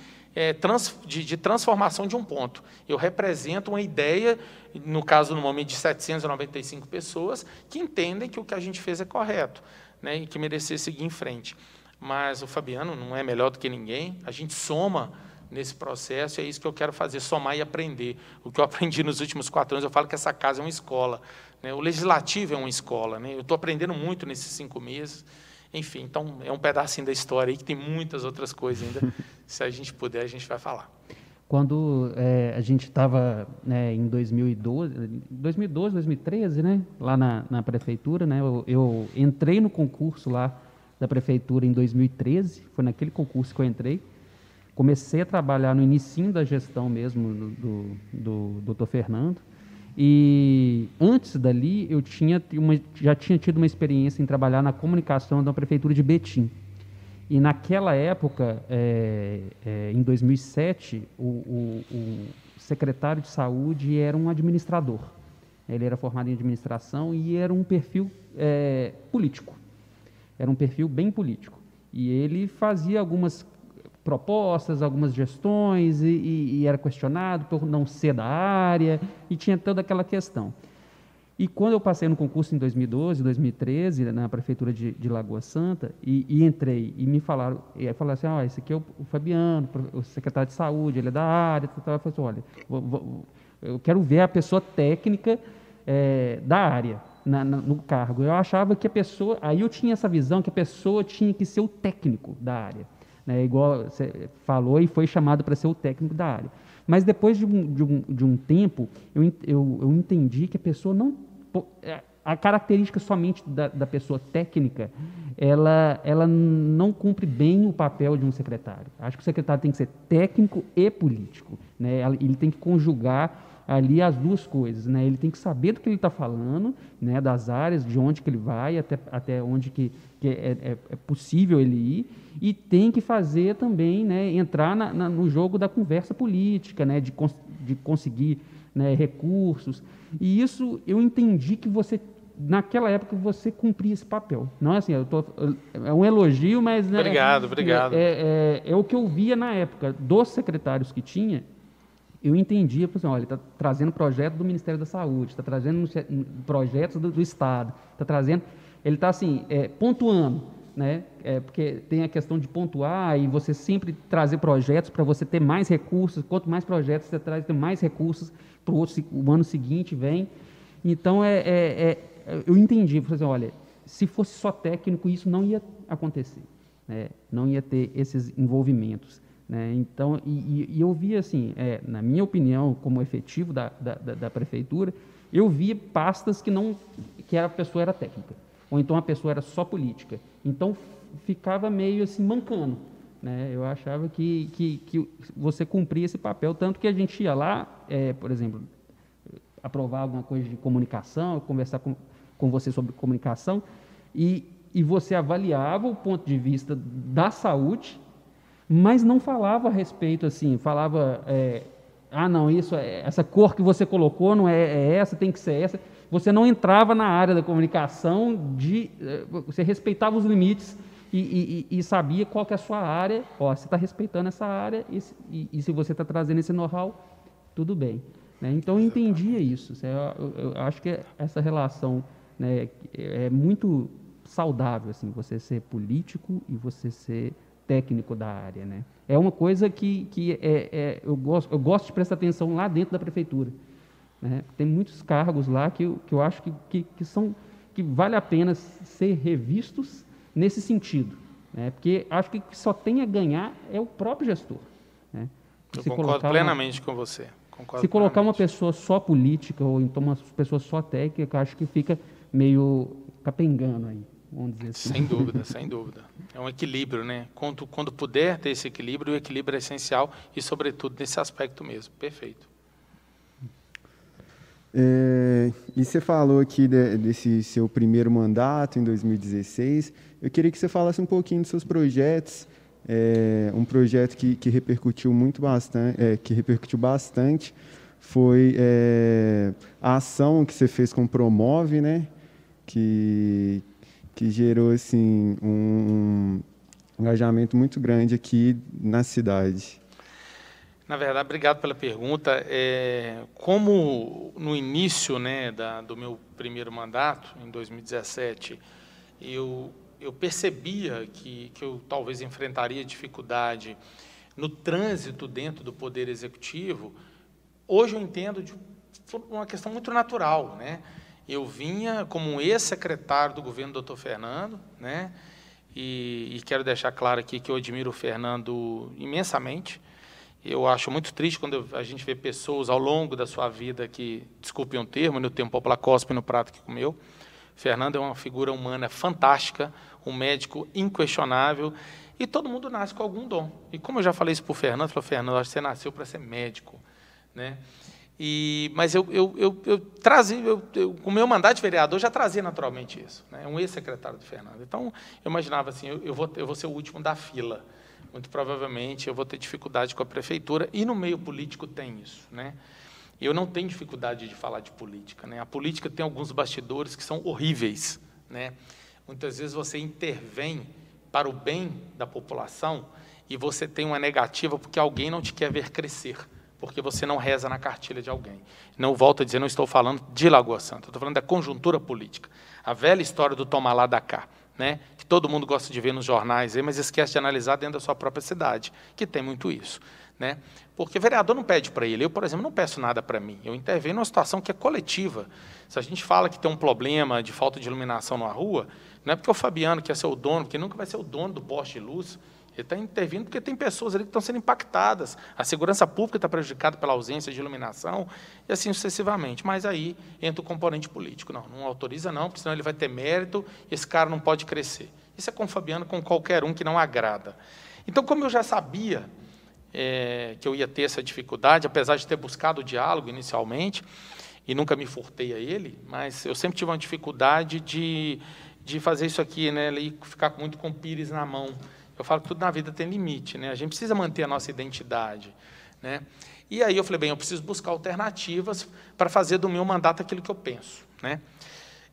C: trans, de, de, transformação de um ponto. Eu represento uma ideia, no caso, no momento, de 795 pessoas, que entendem que o que a gente fez é correto né, e que merecia seguir em frente. Mas o Fabiano não é melhor do que ninguém, a gente soma nesse processo, e é isso que eu quero fazer, somar e aprender. O que eu aprendi nos últimos quatro anos, eu falo que essa casa é uma escola. Né? O legislativo é uma escola. Né? Eu estou aprendendo muito nesses cinco meses. Enfim, então é um pedacinho da história aí que tem muitas outras coisas ainda. Se a gente puder, a gente vai falar.
A: Quando é, a gente estava né, em 2012, 2012, 2013, né, lá na, na prefeitura, né, eu, eu, entrei no concurso lá da prefeitura em 2013, foi naquele concurso que eu entrei. Comecei a trabalhar no início da gestão mesmo do, do, do Dr. Fernando. E antes dali, eu tinha uma, já tinha tido uma experiência em trabalhar na comunicação da prefeitura de Betim. E naquela época, é, é, em 2007, o, o, o, secretário de saúde era um administrador. Ele era formado em administração e era um perfil é, político. Era um perfil bem político. E ele fazia algumas propostas, algumas gestões, e, e, e, era questionado por não ser da área, e tinha toda aquela questão. E quando eu passei no concurso em 2012, 2013, na prefeitura de, de Lagoa Santa, e, e, entrei, e me falaram, e aí falaram assim, ah, esse aqui é o, o, Fabiano, o secretário de saúde, ele é da área, tal, tal. eu falei assim, olha, vou, vou, eu quero ver a pessoa técnica é, da área, na, na, no cargo. Eu achava que a pessoa, aí eu tinha essa visão que a pessoa tinha que ser o técnico da área né, igual você falou, e foi chamado para ser o técnico da área. Mas depois de um, de um, de um tempo, eu, eu, eu entendi que a pessoa não. É, a característica somente da, da pessoa técnica, ela, ela não cumpre bem o papel de um secretário. Acho que o secretário tem que ser técnico e político. Né? Ele tem que conjugar ali as duas coisas, né? Ele tem que saber do que ele está falando, né? Das áreas, de onde que ele vai, até, até onde que, que é, é, é, possível ele ir, e tem que fazer também, né? Entrar na, na, no jogo da conversa política, né? De, cons de conseguir né? recursos. E isso eu entendi que você naquela época você cumpria esse papel. Não é assim, eu tô, é um elogio, mas
C: né, obrigado, obrigado.
A: É, é, é, o que eu via na época dos secretários que tinha eu entendia, assim, olha, está trazendo projeto do Ministério da Saúde, está trazendo projetos do, do Estado, está trazendo, ele está assim, é, pontuando, né? É, porque tem a questão de pontuar e você sempre trazer projetos para você ter mais recursos, quanto mais projetos você traz, tem mais recursos para o ano seguinte vem. Então, é, é, é eu entendi, falei assim, olha, se fosse só técnico, isso não ia acontecer, né? não ia ter esses envolvimentos. Né? Então, e, e, eu via assim, é, na minha opinião, como efetivo da, da, da, prefeitura, eu via pastas que não que a pessoa era técnica, ou então a pessoa era só política. Então ficava meio assim mancando. Né? Eu achava que, que, que você cumpria esse papel, tanto que a gente ia lá, é, por exemplo, aprovar alguma coisa de comunicação, conversar com, com você sobre comunicação, e, e você avaliava o ponto de vista da saúde mas não falava a respeito assim, falava, é, ah não, isso é, essa cor que você colocou não é, é, essa, tem que ser essa. Você não entrava na área da comunicação de, é, você respeitava os limites e, e, e sabia qual que é a sua área. Ó, você está respeitando essa área e, e se você está trazendo esse know-how, tudo bem. Né? Então eu entendia isso. Eu, eu, acho que essa relação né, é muito saudável, assim, você ser político e você ser técnico da área. Né? É uma coisa que, que é, é, eu, gosto, eu gosto de prestar atenção lá dentro da prefeitura. Né? Tem muitos cargos lá que, eu, que eu acho que, que, que, são, que vale a pena ser revistos nesse sentido. Né? Porque acho que só tem a ganhar é o próprio gestor. Né?
C: Eu se concordo plenamente uma, com você. Concordo
A: se colocar uma pessoa só política ou então uma pessoa só técnica, acho que fica meio capengando aí vamos dizer assim.
C: Sem dúvida, sem dúvida. É um equilíbrio, né? Quando, quando puder ter esse equilíbrio, o equilíbrio é essencial e, sobretudo, nesse aspecto mesmo. Perfeito.
B: É, e você falou aqui de, desse seu primeiro mandato em 2016. Eu queria que você falasse um pouquinho dos seus projetos. É, um projeto que, que repercutiu muito bastante, é, que repercutiu bastante foi é, a ação que você fez com o Promove, né? Que, que gerou assim, um, um engajamento muito grande aqui na cidade.
C: Na verdade, obrigado pela pergunta. É, como no início né, da, do meu primeiro mandato, em 2017, eu, eu percebia que, que eu talvez enfrentaria dificuldade no trânsito dentro do Poder Executivo, hoje eu entendo de uma questão muito natural. Né? Eu vinha como ex-secretário do governo doutor Fernando, né? E, e, quero deixar claro aqui que eu admiro o Fernando imensamente. Eu acho muito triste quando a gente vê pessoas ao longo da sua vida que, desculpe um termo, no tempo popular cospe no prato que comeu. Fernando é uma figura humana fantástica, um médico inquestionável, e todo mundo nasce com algum dom. E como eu já falei isso para o Fernando, falou, Fernando, acho que você nasceu para ser médico. Né? E, mas eu, eu, eu, eu trazia, eu, eu, com o meu mandato de vereador, já trazia naturalmente isso. Né? Um ex-secretário do Fernando. Então, eu imaginava assim, eu, eu, vou, eu vou ser o último da fila. Muito provavelmente eu vou ter dificuldade com a prefeitura, e no meio político tem isso. Né? Eu não tenho dificuldade de falar de política. Né? A política tem alguns bastidores que são horríveis. Né? Muitas vezes você intervém para o bem da população e você tem uma negativa porque alguém não te quer ver crescer porque você não reza na cartilha de alguém. Não volto a dizer, não estou falando de Lagoa Santa, estou falando da conjuntura política. A velha história do tomar lá da cá, né? que todo mundo gosta de ver nos jornais, mas esquece de analisar dentro da sua própria cidade, que tem muito isso. Né? Porque o vereador não pede para ele. Eu, por exemplo, não peço nada para mim. Eu intervenho numa situação que é coletiva. Se a gente fala que tem um problema de falta de iluminação na rua, não é porque o Fabiano quer ser o dono, porque nunca vai ser o dono do poste de luz, ele está intervindo porque tem pessoas ali que estão sendo impactadas. A segurança pública está prejudicada pela ausência de iluminação e assim sucessivamente. Mas aí entra o componente político. Não, não autoriza não, porque senão ele vai ter mérito e esse cara não pode crescer. Isso é com o Fabiano, com qualquer um que não agrada. Então, como eu já sabia é, que eu ia ter essa dificuldade, apesar de ter buscado o diálogo inicialmente, e nunca me furtei a ele, mas eu sempre tive uma dificuldade de, de fazer isso aqui, né, e ficar muito com o pires na mão. Eu falo que tudo na vida tem limite, né? A gente precisa manter a nossa identidade, né? E aí eu falei, bem, eu preciso buscar alternativas para fazer do meu mandato aquilo que eu penso, né?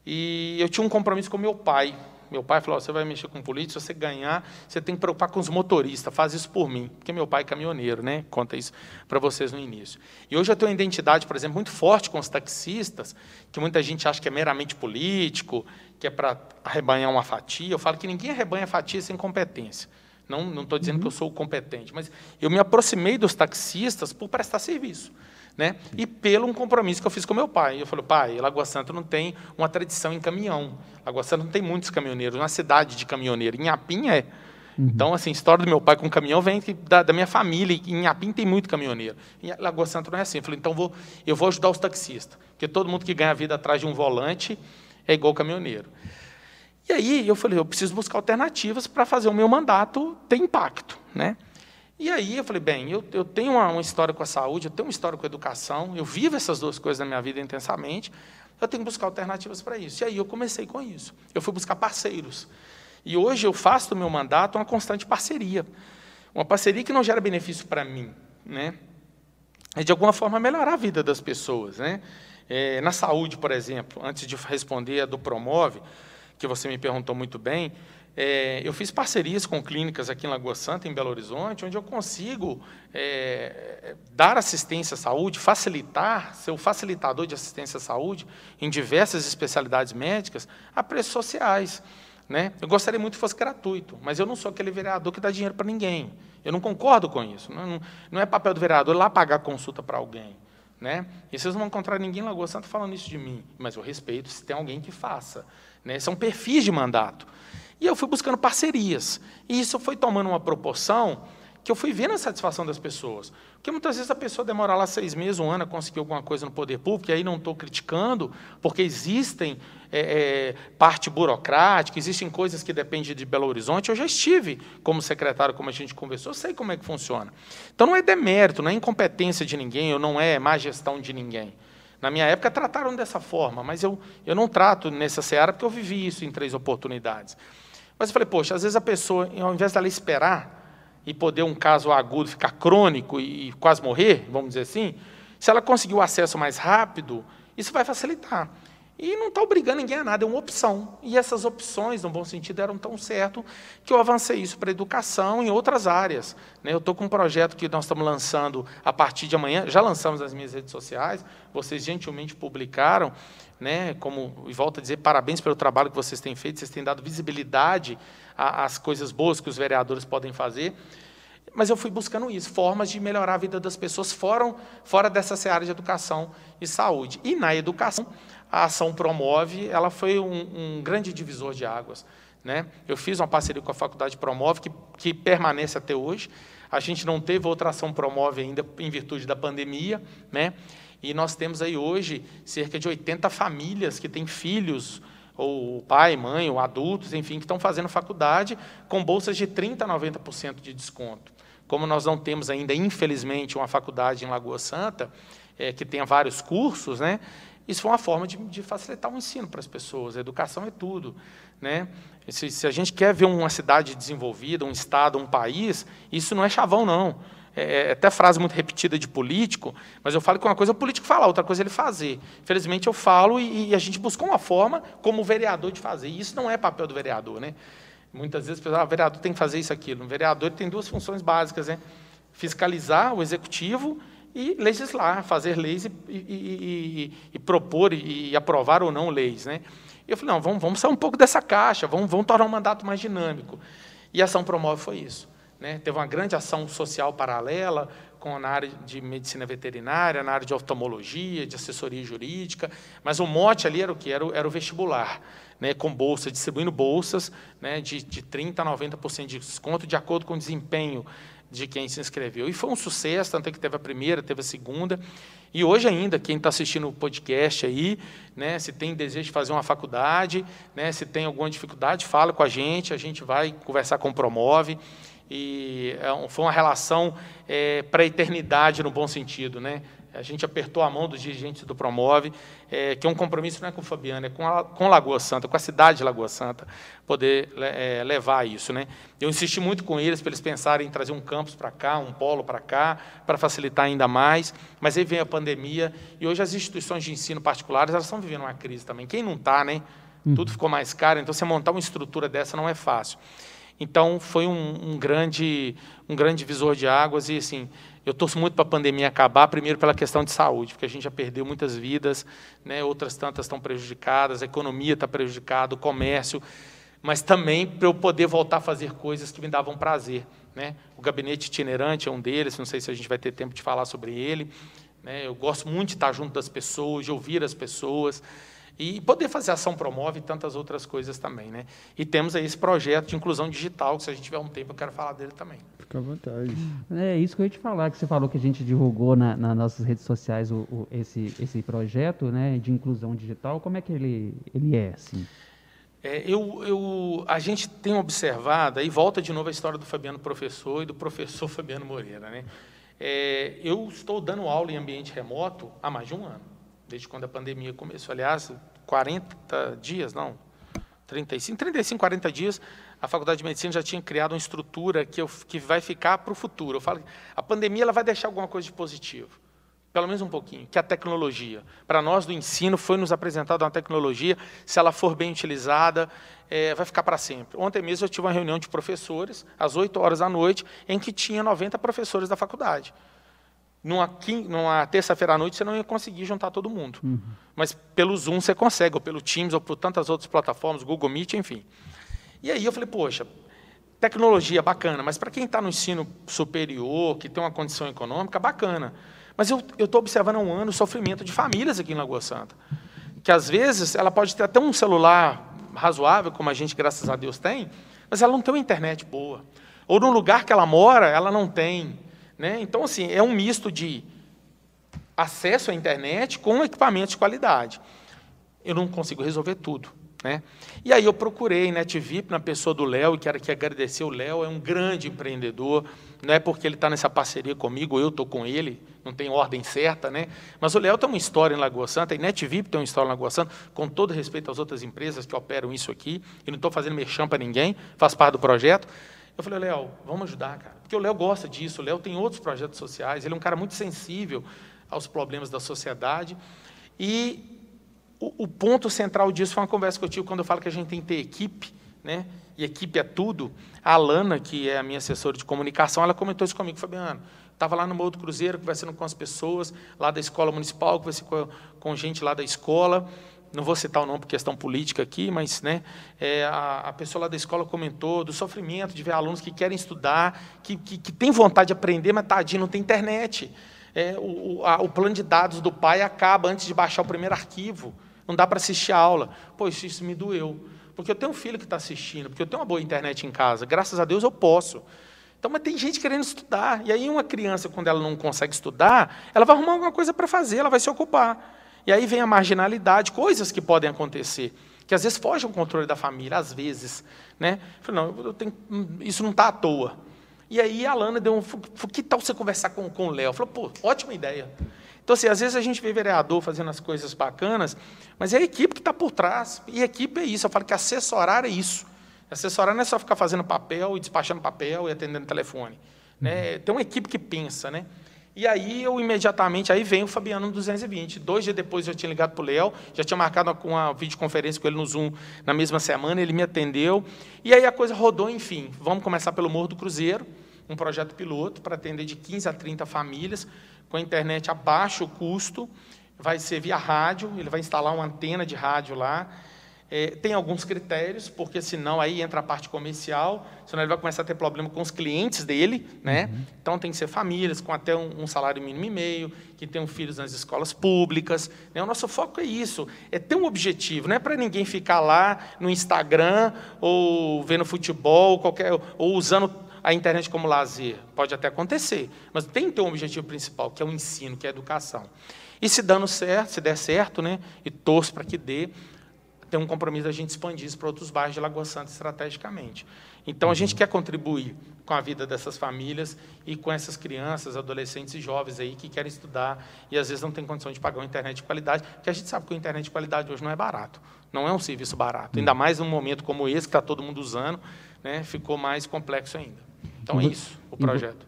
C: E eu tinha um compromisso com meu pai. Meu pai falou: você vai mexer com política, se você ganhar, você tem que preocupar com os motoristas, faz isso por mim. Porque meu pai é caminhoneiro, né? Conta isso para vocês no início. E hoje eu tenho uma identidade, por exemplo, muito forte com os taxistas, que muita gente acha que é meramente político, que é para arrebanhar uma fatia. Eu falo que ninguém arrebanha fatia sem competência. Não estou dizendo uhum. que eu sou competente, mas eu me aproximei dos taxistas por prestar serviço. Né? E pelo um compromisso que eu fiz com meu pai. Eu falei, pai, Lagoa Santa não tem uma tradição em caminhão. Lagoa Santa não tem muitos caminhoneiros, uma cidade de caminhoneiro. Em Apim é. Uhum. Então, assim, a história do meu pai com caminhão vem da, da minha família. Em Apim tem muito caminhoneiro. Em Lagoa Santa não é assim. Eu falei, então vou, eu vou ajudar os taxistas. Porque todo mundo que ganha vida atrás de um volante é igual caminhoneiro. E aí eu falei, eu preciso buscar alternativas para fazer o meu mandato ter impacto. Né? E aí eu falei, bem, eu, eu tenho uma, uma, história com a saúde, eu tenho uma história com a educação, eu vivo essas duas coisas na minha vida intensamente, eu tenho que buscar alternativas para isso. E aí eu comecei com isso. Eu fui buscar parceiros. E hoje eu faço do meu mandato uma constante parceria. Uma parceria que não gera benefício para mim, né? É de alguma forma melhorar a vida das pessoas, né? É, na saúde, por exemplo, antes de responder a do Promove, que você me perguntou muito bem, é, eu fiz parcerias com clínicas aqui em Lagoa Santa, em Belo Horizonte, onde eu consigo é, dar assistência à saúde, facilitar, ser o facilitador de assistência à saúde em diversas especialidades médicas a preços sociais. Né? Eu gostaria muito que fosse gratuito, mas eu não sou aquele vereador que dá dinheiro para ninguém. Eu não concordo com isso. Não, não é papel do vereador lá pagar consulta para alguém. Né? E vocês não vão encontrar ninguém em Lagoa Santa falando isso de mim, mas eu respeito se tem alguém que faça. Né? São perfis de mandato. E eu fui buscando parcerias. E isso foi tomando uma proporção que eu fui vendo a satisfação das pessoas. Porque muitas vezes a pessoa demora lá seis meses, um ano a conseguir alguma coisa no poder público, e aí não estou criticando, porque existem é, é, parte burocrática, existem coisas que dependem de Belo Horizonte. Eu já estive como secretário, como a gente conversou, sei como é que funciona. Então não é demérito, não é incompetência de ninguém, ou não é má gestão de ninguém. Na minha época trataram dessa forma, mas eu, eu não trato nessa seara porque eu vivi isso em três oportunidades. Mas eu falei, poxa, às vezes a pessoa, ao invés dela esperar e poder um caso agudo ficar crônico e quase morrer, vamos dizer assim, Se ela conseguir o acesso mais rápido, isso vai facilitar. E não está obrigando ninguém a nada, é uma opção. E essas opções, no bom sentido, eram tão certo que eu avancei isso para a educação em outras áreas. Né? Eu estou com um projeto que nós estamos lançando a partir de amanhã, já lançamos nas minhas redes sociais, vocês gentilmente publicaram, né? como, e volto a dizer, parabéns pelo trabalho que vocês têm feito, vocês têm dado visibilidade às coisas boas que os vereadores podem fazer. Mas eu fui buscando isso, formas de melhorar a vida das pessoas fora, fora dessa seara de educação e saúde. E na educação, a ação Promove, ela foi um, um grande divisor de águas. Né? Eu fiz uma parceria com a Faculdade Promove, que, que permanece até hoje. A gente não teve outra ação Promove ainda em virtude da pandemia, né? E nós temos aí hoje cerca de 80 famílias que têm filhos, ou pai, mãe, ou adultos, enfim, que estão fazendo faculdade com bolsas de 30% a 90% de desconto. Como nós não temos ainda, infelizmente, uma faculdade em Lagoa Santa, é, que tenha vários cursos, né? Isso foi uma forma de, de facilitar o ensino para as pessoas. A educação é tudo. Né? Se, se, a gente quer ver uma cidade desenvolvida, um estado, um país, isso não é chavão, não. É, é até frase muito repetida de político, mas eu falo que uma coisa é o político falar, outra coisa é ele fazer. Felizmente eu falo e, e a gente buscou uma forma como vereador de fazer. E isso não é papel do vereador. Né? Muitas vezes pessoal, ah, o vereador tem que fazer isso, aquilo. O vereador tem duas funções básicas, né? fiscalizar o executivo e legislar, fazer leis e, e, e, propor e, aprovar ou não leis. Né? Eu falei, não, vamos, vamos sair um pouco dessa caixa, vamos, vamos tornar o um mandato mais dinâmico. E a Ação Promove foi isso. Né? Teve uma grande ação social paralela, com, na área de medicina veterinária, na área de oftalmologia, de assessoria jurídica, mas o mote ali era o que? Era o, era o vestibular, né? com bolsa, distribuindo bolsas né? de, de 30% a 90% de desconto, de acordo com o desempenho de quem se inscreveu. E foi um sucesso, tanto é que teve a primeira, teve a segunda. E hoje ainda, quem está assistindo o podcast aí, né, se tem desejo de fazer uma faculdade, né, se tem alguma dificuldade, fala com a gente, a gente vai conversar com o Promove. E é, foi uma relação é, para a eternidade, no bom sentido. Né? A gente apertou a mão dos dirigentes do Promove, é, que é um compromisso não é com o Fabiano, é com, a, com Lagoa Santa, com a cidade de Lagoa Santa, poder é, levar isso. Né? Eu insisti muito com eles para eles pensarem em trazer um campus para cá, um polo para cá, para facilitar ainda mais, mas aí vem a pandemia e hoje as instituições de ensino particulares elas estão vivendo uma crise também. Quem não está, né? Hum. Tudo ficou mais caro, então você montar uma estrutura dessa não é fácil. Então foi um, um grande um grande visor de águas e assim eu torço muito para a pandemia acabar, primeiro pela questão de saúde, porque a gente já perdeu muitas vidas, né, outras tantas estão prejudicadas, a economia está prejudicada, o comércio, mas também para eu poder voltar a fazer coisas que me davam prazer. Né? O gabinete itinerante é um deles, não sei se a gente vai ter tempo de falar sobre ele. Né? Eu gosto muito de estar junto das pessoas, de ouvir as pessoas. E poder fazer ação promove e tantas outras coisas também. Né? E temos aí esse projeto de inclusão digital, que se a gente tiver um tempo eu quero falar dele também.
B: Fica à vontade.
A: É isso que eu ia te falar, que você falou que a gente divulgou na, nas nossas redes sociais o, o, esse, esse projeto né, de inclusão digital. Como é que ele, ele é? Assim?
C: É, eu, eu, a gente tem observado, aí volta de novo a história do Fabiano professor e do professor Fabiano Moreira. Né? É, eu estou dando aula em ambiente remoto há mais de um ano desde quando a pandemia começou. Aliás, 40 dias, não, 35, 35, 40 dias, a Faculdade de Medicina já tinha criado uma estrutura que, eu, que vai ficar para o futuro. Eu falo a pandemia ela vai deixar alguma coisa de positivo, pelo menos um pouquinho, que é a tecnologia. Para nós do ensino, foi nos apresentada uma tecnologia, se ela for bem utilizada, é, vai ficar para sempre. Ontem mesmo eu tive uma reunião de professores, às 8 horas da noite, em que tinha 90 professores da faculdade numa, numa terça-feira à noite você não ia conseguir juntar todo mundo. Uhum. Mas pelo Zoom você consegue, ou pelo Teams, ou por tantas outras plataformas, Google Meet, enfim. E aí eu falei, poxa, tecnologia bacana, mas para quem está no ensino superior, que tem uma condição econômica, bacana. Mas eu estou observando há um ano o sofrimento de famílias aqui em Lagoa Santa. Que às vezes ela pode ter até um celular razoável, como a gente, graças a Deus, tem, mas ela não tem uma internet boa. Ou no lugar que ela mora, ela não tem né? Então, assim, é um misto de acesso à internet com equipamentos de qualidade. Eu não consigo resolver tudo. Né? E aí eu procurei NetVip na pessoa do Léo, e quero aqui agradecer o Léo, é um grande empreendedor, não é porque ele está nessa parceria comigo, eu estou com ele, não tem ordem certa, né? mas o Léo tem uma história em Lagoa Santa, e NetVip tem uma história em Lagoa Santa, com todo respeito às outras empresas que operam isso aqui, e não estou fazendo merchan para ninguém, faz parte do projeto, eu falei, Léo, vamos ajudar, cara. Porque o Léo gosta disso, o Léo tem outros projetos sociais, ele é um cara muito sensível aos problemas da sociedade. E o, o, ponto central disso foi uma conversa que eu tive quando eu falo que a gente tem que ter equipe, né? e equipe é tudo. A Alana, que é a minha assessora de comunicação, ela comentou isso comigo, Fabiano. Estava lá no Morro do Cruzeiro, conversando com as pessoas lá da escola municipal, conversei com, com gente lá da escola não vou citar o nome por questão política aqui, mas né, é, a, a, pessoa lá da escola comentou do sofrimento de ver alunos que querem estudar, que, que, que têm vontade de aprender, mas tadinho, não tem internet. É, o, a, o, plano de dados do pai acaba antes de baixar o primeiro arquivo. Não dá para assistir a aula. Poxa, isso me doeu. Porque eu tenho um filho que está assistindo, porque eu tenho uma boa internet em casa. Graças a Deus eu posso. Então, mas tem gente querendo estudar. E aí, uma criança, quando ela não consegue estudar, ela vai arrumar alguma coisa para fazer, ela vai se ocupar. E aí vem a marginalidade, coisas que podem acontecer, que às vezes fogem ao controle da família, às vezes. Né? falei, não, eu tenho, isso não está à toa. E aí a Lana deu um. Que tal você conversar com, com o Léo? Falou, pô, ótima ideia. Então, assim, às vezes a gente vê vereador fazendo as coisas bacanas, mas é a equipe que está por trás. E a equipe é isso. Eu falo que assessorar é isso. Assessorar não é só ficar fazendo papel e despachando papel e atendendo telefone. Né? Uhum. Tem uma equipe que pensa, né? E aí eu imediatamente, aí vem o Fabiano no 220. Dois dias depois eu tinha ligado para o Léo, já tinha marcado uma, uma videoconferência com ele no Zoom na mesma semana, ele me atendeu. E aí a coisa rodou, enfim. Vamos começar pelo Morro do Cruzeiro, um projeto piloto para atender de 15 a 30 famílias, com a internet a baixo custo. Vai ser via rádio, ele vai instalar uma antena de rádio lá. É, tem alguns critérios, porque senão aí entra a parte comercial, senão ele vai começar a ter problema com os clientes dele, né? Uhum. Então tem que ser famílias com até um, um, salário mínimo e meio, que tenham filhos nas escolas públicas. Né? O nosso foco é isso, é ter um objetivo, não é para ninguém ficar lá no Instagram ou vendo futebol, qualquer, ou usando a internet como lazer. Pode até acontecer, mas tem que ter um objetivo principal, que é o ensino, que é a educação. E se dando certo, se der certo, né? E torço para que dê tem um compromisso da gente expandir isso para outros bairros de Lagoa Santa estrategicamente. Então, a gente quer contribuir com a vida dessas famílias e com essas crianças, adolescentes e jovens aí que querem estudar e às vezes não têm condição de pagar uma internet de qualidade, porque a gente sabe que a internet de qualidade hoje não é barato, não é um serviço barato. Ainda mais num momento como esse, que está todo mundo usando, né, ficou mais complexo ainda. Então, é isso, o projeto.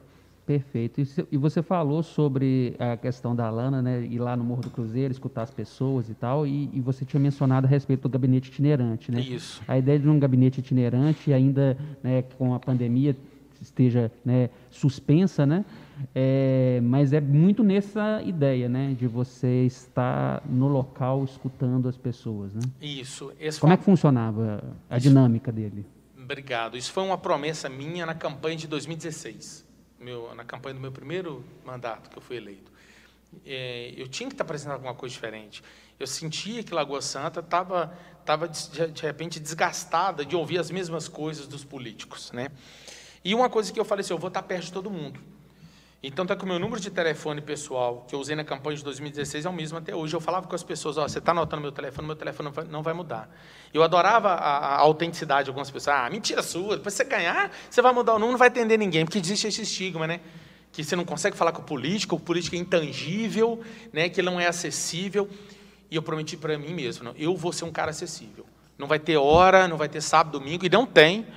A: Perfeito. E você falou sobre a questão da Lana, né, ir lá no Morro do Cruzeiro, escutar as pessoas e tal, e, e, você tinha mencionado a respeito do gabinete itinerante, né?
C: Isso.
A: A ideia de um gabinete itinerante, ainda né, com a pandemia esteja né, suspensa, né? É, mas é muito nessa ideia, né, de você estar no local escutando as pessoas, né?
C: Isso.
A: Como é que funcionava a Isso. dinâmica dele?
C: Obrigado. Isso foi uma promessa minha na campanha de 2016 meu, na campanha do meu primeiro mandato, que eu fui eleito. É, eu tinha que estar apresentando alguma coisa diferente. Eu sentia que Lagoa Santa estava, estava de, de repente, desgastada de ouvir as mesmas coisas dos políticos. Né? E uma coisa que eu falei assim, eu vou estar perto de todo mundo. Então, tá que o meu número de telefone pessoal, que eu usei na campanha de 2016, é o mesmo até hoje. Eu falava com as pessoas, oh, você está anotando meu telefone, meu telefone não vai, mudar. Eu adorava a, a, autenticidade de algumas pessoas. Ah, mentira sua, depois você ganhar, você vai mudar o número, não vai atender ninguém, porque existe esse estigma, né? Que você não consegue falar com o político, o político é intangível, né? que não é acessível. E eu prometi para mim mesmo, não, eu vou ser um cara acessível. Não vai ter hora, não vai ter sábado, domingo, e não tem.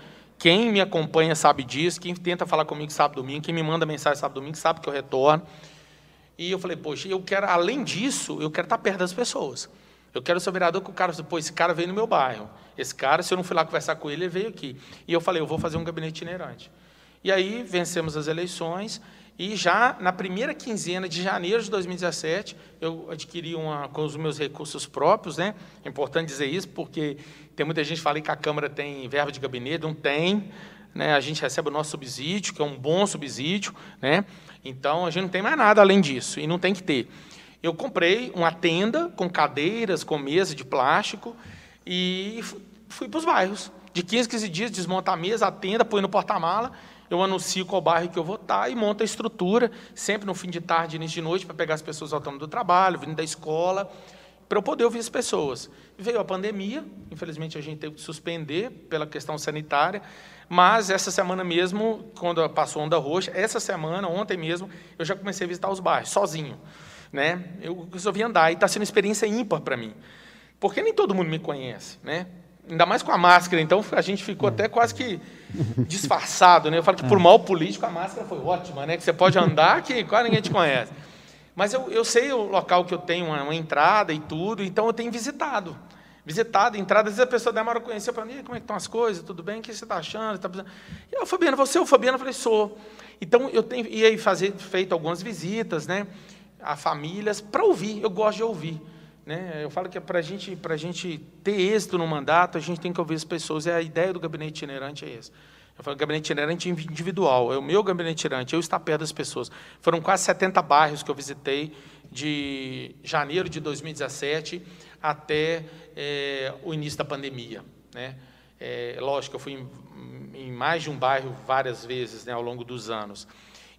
C: Quem me acompanha sabe disso, quem tenta falar comigo sabe domingo, quem me manda mensagem sabe domingo, sabe que eu retorno. E eu falei, poxa, eu quero, além disso, eu quero estar perto das pessoas. Eu quero ser vereador com o cara, pô, esse cara veio no meu bairro. Esse cara, se eu não fui lá conversar com ele, ele veio aqui. E eu falei, eu vou fazer um gabinete itinerante. E aí vencemos as eleições e já na primeira quinzena de janeiro de 2017, eu adquiri uma com os meus recursos próprios, né? É importante dizer isso porque tem muita gente que fala que a Câmara tem verba de gabinete, não tem. Né? A gente recebe o nosso subsídio, que é um bom subsídio. Né? Então, a gente não tem mais nada além disso, e não tem que ter. Eu comprei uma tenda com cadeiras, com mesa de plástico, e fui para os bairros. De 15, 15 dias, desmonta a mesa, a tenda, põe no porta-mala, eu anuncio qual bairro que eu vou estar e monto a estrutura, sempre no fim de tarde, início de noite, para pegar as pessoas voltando do trabalho, vindo da escola, para eu poder ouvir as pessoas. Veio a pandemia, infelizmente a gente teve que suspender pela questão sanitária, mas essa semana mesmo, quando passou onda roxa, essa semana, ontem mesmo, eu já comecei a visitar os bairros, sozinho. Né? Eu resolvi andar e está sendo uma experiência ímpar para mim, porque nem todo mundo me conhece, né? Ainda mais com a máscara, então a gente ficou até quase que disfarçado, né? Eu falo que por mal político a máscara foi ótima, né? Que você pode andar que quase ninguém te conhece. Mas eu, eu sei o local que eu tenho uma, uma entrada e tudo, então eu tenho visitado. Visitado, entrada, às vezes a pessoa demora a conhecer para mim, como é que estão as coisas, tudo bem, o que você está achando? Tá e eu, Fabiana, você é o Fabiano? Eu falei, sou. Então eu tenho e aí fazer, feito algumas visitas, né, a famílias, para ouvir, eu gosto de ouvir. Né? Eu falo que para gente, a gente ter êxito no mandato, a gente tem que ouvir as pessoas, e a ideia do gabinete itinerante é essa. Eu falo gabinete itinerante individual, é o meu gabinete itinerante, eu estar perto das pessoas. Foram quase 70 bairros que eu visitei de janeiro de 2017 até é, o início da pandemia. Né? É, lógico, eu fui em, em, mais de um bairro várias vezes né, ao longo dos anos.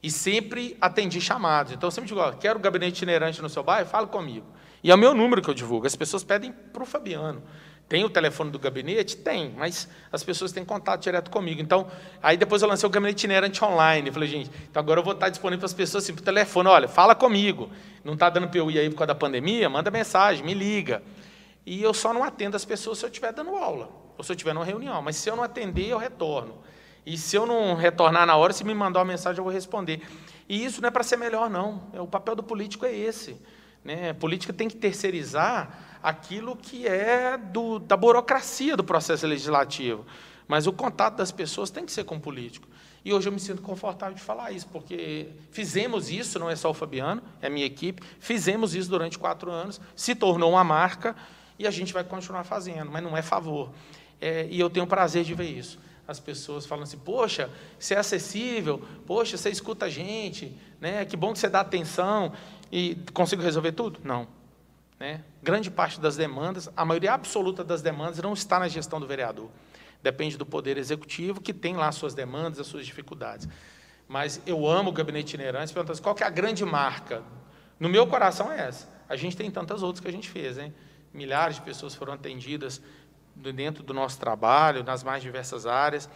C: E sempre atendi chamados. Então, eu sempre digo, ó, quero gabinete itinerante no seu bairro? Fala comigo. E é o meu número que eu divulgo. As pessoas pedem para o Fabiano. Tem o telefone do gabinete? Tem, mas as pessoas têm contato direto comigo. Então, aí depois eu lancei o gabinete itinerante online. Falei, gente, então agora eu vou estar disponível para as pessoas assim, por telefone. Olha, fala comigo. Não está dando para ir aí por causa da pandemia? Manda mensagem, me liga. E eu só não atendo as pessoas se eu estiver dando aula, ou se eu estiver numa reunião. Mas se eu não atender, eu retorno. E se eu não retornar na hora, se me mandar uma mensagem, eu vou responder. E isso não é para ser melhor, não. É, o papel do político é esse. Né? A política tem que terceirizar aquilo que é do, da burocracia do processo legislativo. Mas o contato das pessoas tem que ser com o político. E hoje eu me sinto confortável de falar isso, porque fizemos isso, não é só o Fabiano, é a minha equipe, fizemos isso durante quatro anos, se tornou uma marca e a gente vai continuar fazendo, mas não é favor. É, e eu tenho prazer de ver isso. As pessoas falam assim, poxa, você é acessível, poxa, você escuta a gente, né? que bom que você dá atenção. E consigo resolver tudo? Não. Né? Grande parte das demandas, a maioria absoluta das demandas não está na gestão do vereador. Depende do Poder Executivo, que tem lá as suas demandas, as suas dificuldades. Mas eu amo o gabinete itinerante, perguntando assim, qual é a grande marca? No meu coração é essa. A gente tem tantas outras que a gente fez, hein? Milhares de pessoas foram atendidas dentro do nosso trabalho, nas mais diversas áreas.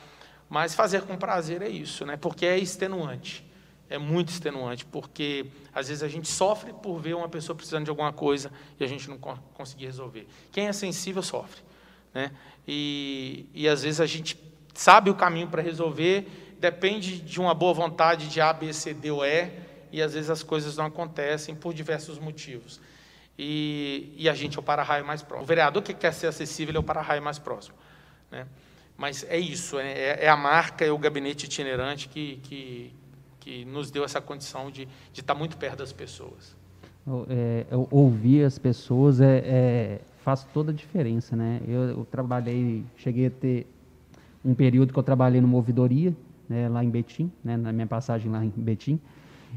C: Mas fazer com prazer é isso, né? porque é extenuante é muito extenuante, porque às vezes a gente sofre por ver uma pessoa precisando de alguma coisa e a gente não conseguir resolver. Quem é sensível sofre. Né? E, e às vezes a gente sabe o caminho para resolver, depende de uma boa vontade de A, B, C, D ou E, e às vezes as coisas não acontecem por diversos motivos. E, e a gente é o para-raio mais próximo. O vereador que quer ser acessível é o para-raio mais próximo. Né? Mas é isso, é, é, a marca, é o gabinete itinerante que, que, que nos deu essa condição de, estar muito perto das pessoas.
A: É, ouvir as pessoas é, é, faz toda a diferença, né? Eu, eu, trabalhei, cheguei a ter um período que eu trabalhei numa ouvidoria, né, lá em Betim, né, na minha passagem lá em Betim,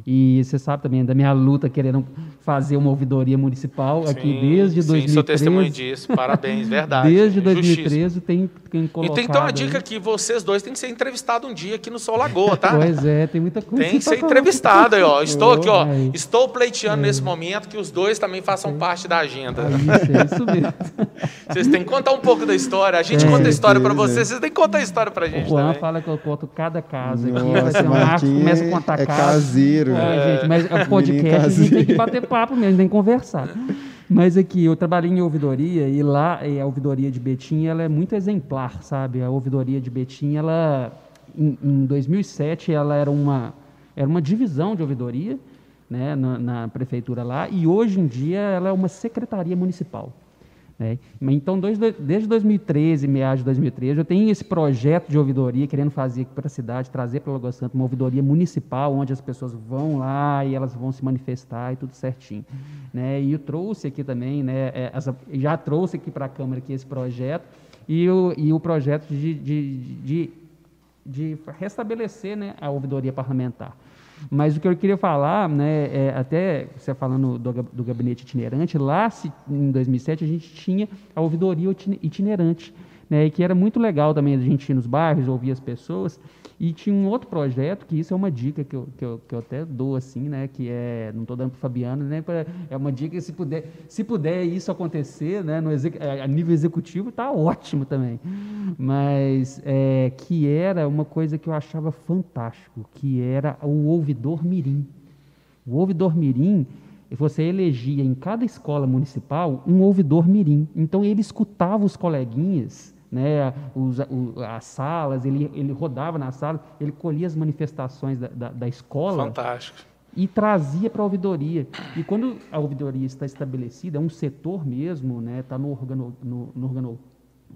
A: e você sabe também da minha luta querendo fazer uma ouvidoria municipal sim, aqui desde 2013. Sim, sou
C: testemunho disso. Parabéns, verdade.
A: Desde 2013 tem, tem colocado...
C: E tem então uma dica aqui, vocês dois têm que ser entrevistados um dia aqui no Sol Lagoa, tá?
A: Pois é, tem muita coisa.
C: Tem que ser entrevistado aí, ó. Estou aqui, ó. Estou pleiteando é. nesse momento que os dois também façam é. parte da agenda. É
A: isso, é isso mesmo.
C: Vocês têm que contar um pouco da história. A gente é, conta a história para vocês, vocês têm que contar a história para a gente
A: O Juan
C: também.
A: fala que eu conto cada caso aqui. Nossa, um começa a contar
B: é caseiro.
A: É, gente, mas o podcast a gente tem que bater papo mesmo, tem que conversar. Mas aqui, eu trabalhei em ouvidoria e lá a ouvidoria de Betim, ela é muito exemplar, sabe? A ouvidoria de Betim, ela em, em 2007 ela era uma era uma divisão de ouvidoria, né, na, na prefeitura lá, e hoje em dia ela é uma secretaria municipal. Né? Então, desde 2013, meados de 2013, eu tenho esse projeto de ouvidoria, querendo fazer aqui para a cidade, trazer para Lagoa Santa uma ouvidoria municipal, onde as pessoas vão lá e elas vão se manifestar e tudo certinho. Né? E eu trouxe aqui também, né, é, essa, já trouxe aqui para a Câmara aqui esse projeto, e o, e o projeto de, de, de, de restabelecer né, a ouvidoria parlamentar. Mas o que eu queria falar, né, é, até você falando do, do gabinete itinerante, lá se, em 2007 a gente tinha a ouvidoria itinerante, né, que era muito legal também a gente ir nos bairros, ouvir as pessoas. E tinha um outro projeto, que isso é uma dica que eu, que eu, que eu até dou assim, né? Que é, não estou dando para o Fabiano, né? É uma dica que se puder, se puder isso acontecer, né? No a nível executivo, está ótimo também. Mas é, que era uma coisa que eu achava fantástico, que era o ouvidor mirim. O ouvidor mirim, você elegia em cada escola municipal um ouvidor mirim. Então ele escutava os coleguinhas né, os, o, as salas, ele, ele rodava nas salas, ele colhia as manifestações da, da, da escola.
C: Fantástico.
A: e trazia para a ouvidoria. E quando a ouvidoria está estabelecida, é um setor mesmo, né, está no, organo, no, no organo,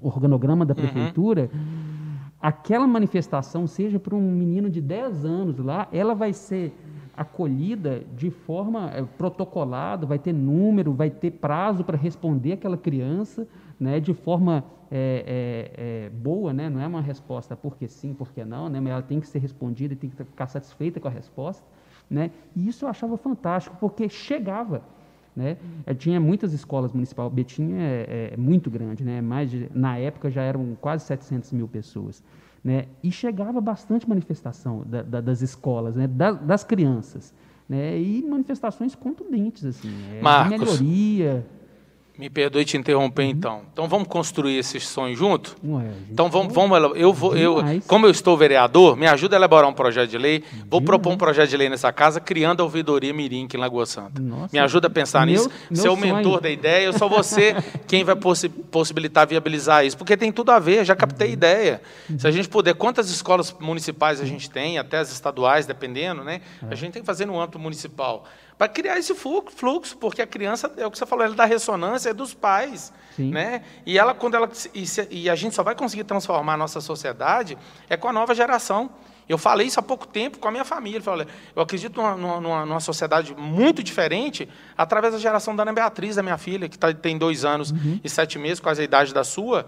A: organograma da prefeitura, uhum. aquela manifestação, seja para um menino de 10 anos lá, ela vai ser acolhida de forma é, protocolada, vai ter número, vai ter prazo para responder aquela criança, né, de forma é, é, é, boa, né, não é uma resposta porque sim, porque não, né, mas ela tem que ser respondida e tem que ficar satisfeita com a resposta. Né? E isso eu achava fantástico, porque chegava. Né? Eu tinha muitas escolas municipais, Betim é, é, muito grande, né? Mais de, na época já eram quase 700 mil pessoas. Né? E chegava bastante manifestação da, da, das escolas, né? Da, das crianças. Né? E manifestações contundentes, assim, é,
C: Marcos,
A: de melhoria.
C: Me perdoe te interromper, uhum. então. Então vamos construir esse sonho junto?
A: Ué,
C: então vamos, vamos eu vou, eu, como eu estou vereador, me ajuda a elaborar um projeto de lei. Vou Demais. propor um projeto de lei nessa casa, criando a ouvidoria Mirim aqui em Lagoa Santa. Nossa, me ajuda a pensar meu, nisso. Meu Ser o mentor da ideia, eu sou você quem vai possi possibilitar viabilizar isso, porque tem tudo a ver. Já captei uhum. ideia. Uhum. Se a gente puder, quantas escolas municipais a gente tem, até as estaduais, dependendo, né? É. A gente tem que fazer no âmbito municipal para criar esse fluxo, porque a criança, é o que você falou, ela dá ressonância é dos pais. Sim. Né? E ela, quando ela. E, e, a gente só vai conseguir transformar a nossa sociedade é com a nova geração. Eu falei isso há pouco tempo com a minha família. Eu, falei, eu acredito numa, numa, numa, sociedade muito diferente através da geração da Ana Beatriz, da minha filha, que tá, tem dois anos uhum. e sete meses, quase a idade da sua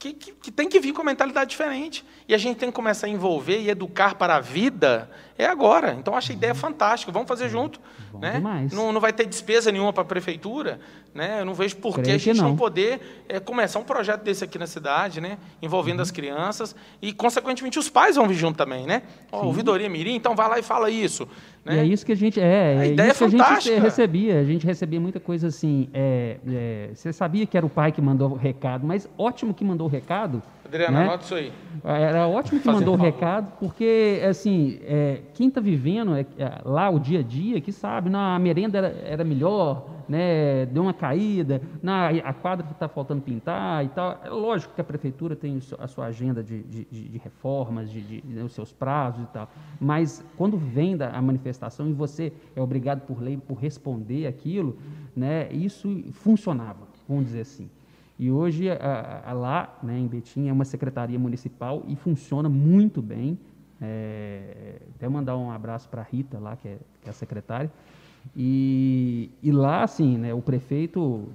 C: que, que, que, tem que vir com mentalidade diferente. E a gente tem que começar a envolver e educar para a vida é agora. Então, acho a ideia fantástica. Vamos fazer junto. né? Não, não vai ter despesa nenhuma para a prefeitura. Né? Eu não vejo por que a gente não, não poder é, começar um projeto desse aqui na cidade, né? envolvendo uhum. as crianças. E, consequentemente, os pais vão vir junto também. Né? Oh, ouvidoria Mirim, então vai lá e fala isso. Né?
A: E é isso que a gente. É, a é ideia isso é fantástica. que a gente recebia. A gente recebia muita coisa assim. É, é, você sabia que era o pai que mandou o recado, mas ótimo que mandou o recado.
C: Adriana, né? anota isso aí.
A: Era ótimo que mandou o recado, porque assim, é, quem está vivendo é, é, lá o dia a dia, que sabe, na, a merenda era, era melhor, né, deu uma caída, na, a quadra está faltando pintar e tal. É lógico que a prefeitura tem a sua agenda de, de, de reformas, de, de, de, os seus prazos e tal, mas quando vem da, a manifestação e você é obrigado por lei por responder aquilo, né, isso funcionava, vamos dizer assim. E hoje, a, a lá, né, em Betim, é uma secretaria municipal e funciona muito bem. É, até mandar um abraço para a Rita, lá, que é, que é a secretária. E, e, lá, assim, né, o prefeito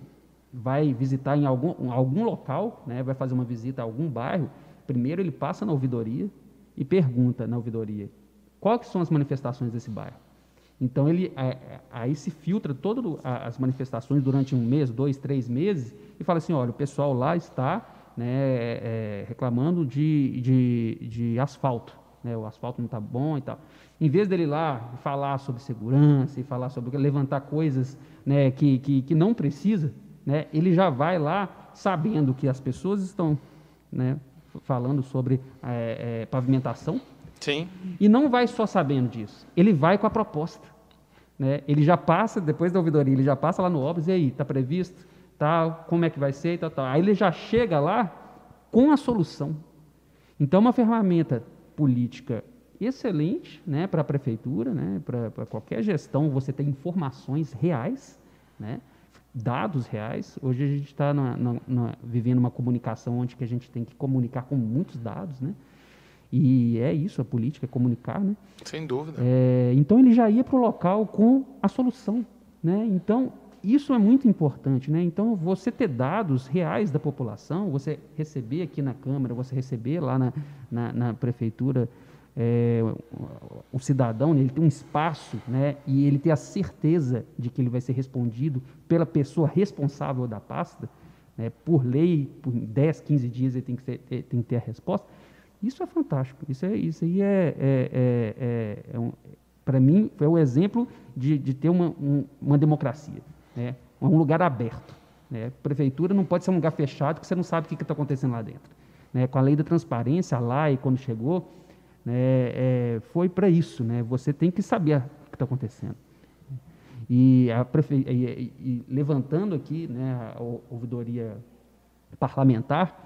A: vai visitar em algum, algum local, né, vai fazer uma visita a algum bairro. Primeiro, ele passa na ouvidoria e pergunta na ouvidoria quais são as manifestações desse bairro. Então, ele, aí se filtra todas as manifestações durante um mês, dois, três meses, e fala assim, olha, o pessoal lá está né, é, reclamando de, de, de asfalto, né, o asfalto não está bom e tal. Em vez dele lá falar sobre segurança e falar sobre levantar coisas né, que, que, que não precisa, né, ele já vai lá sabendo que as pessoas estão né, falando sobre é, é, pavimentação,
C: Sim.
A: E não vai só sabendo disso, ele vai com a proposta. Né? Ele já passa, depois da ouvidoria, ele já passa lá no Obras, e aí, está previsto? Tal, como é que vai ser? E tal, tal. Aí ele já chega lá com a solução. Então, uma ferramenta política excelente né, para a prefeitura, né, para qualquer gestão, você tem informações reais, né, dados reais. Hoje a gente está vivendo uma comunicação onde que a gente tem que comunicar com muitos dados, né? E é isso, a política é comunicar, né?
C: Sem dúvida.
A: É, então ele já ia para o local com a solução, né? Então isso é muito importante, né? Então você ter dados reais da população, você receber aqui na Câmara, você receber lá na, na, na prefeitura é, o cidadão, né, ele tem um espaço, né? E ele ter a certeza de que ele vai ser respondido pela pessoa responsável da pasta, né? Por lei, por 10, 15 dias ele tem que, ter, tem que ter a resposta isso é fantástico. Isso, é, isso aí é, é, é, é, é um, para mim, o exemplo de, de ter uma, um, uma democracia, né? um lugar aberto. Né? Prefeitura não pode ser um lugar fechado que você não sabe o que está acontecendo lá dentro. Né? Com a lei da transparência lá e quando chegou, né, é, foi para isso. Né? Você tem que saber o que está acontecendo. E, a prefe... E, e, e, levantando aqui né, a ouvidoria parlamentar,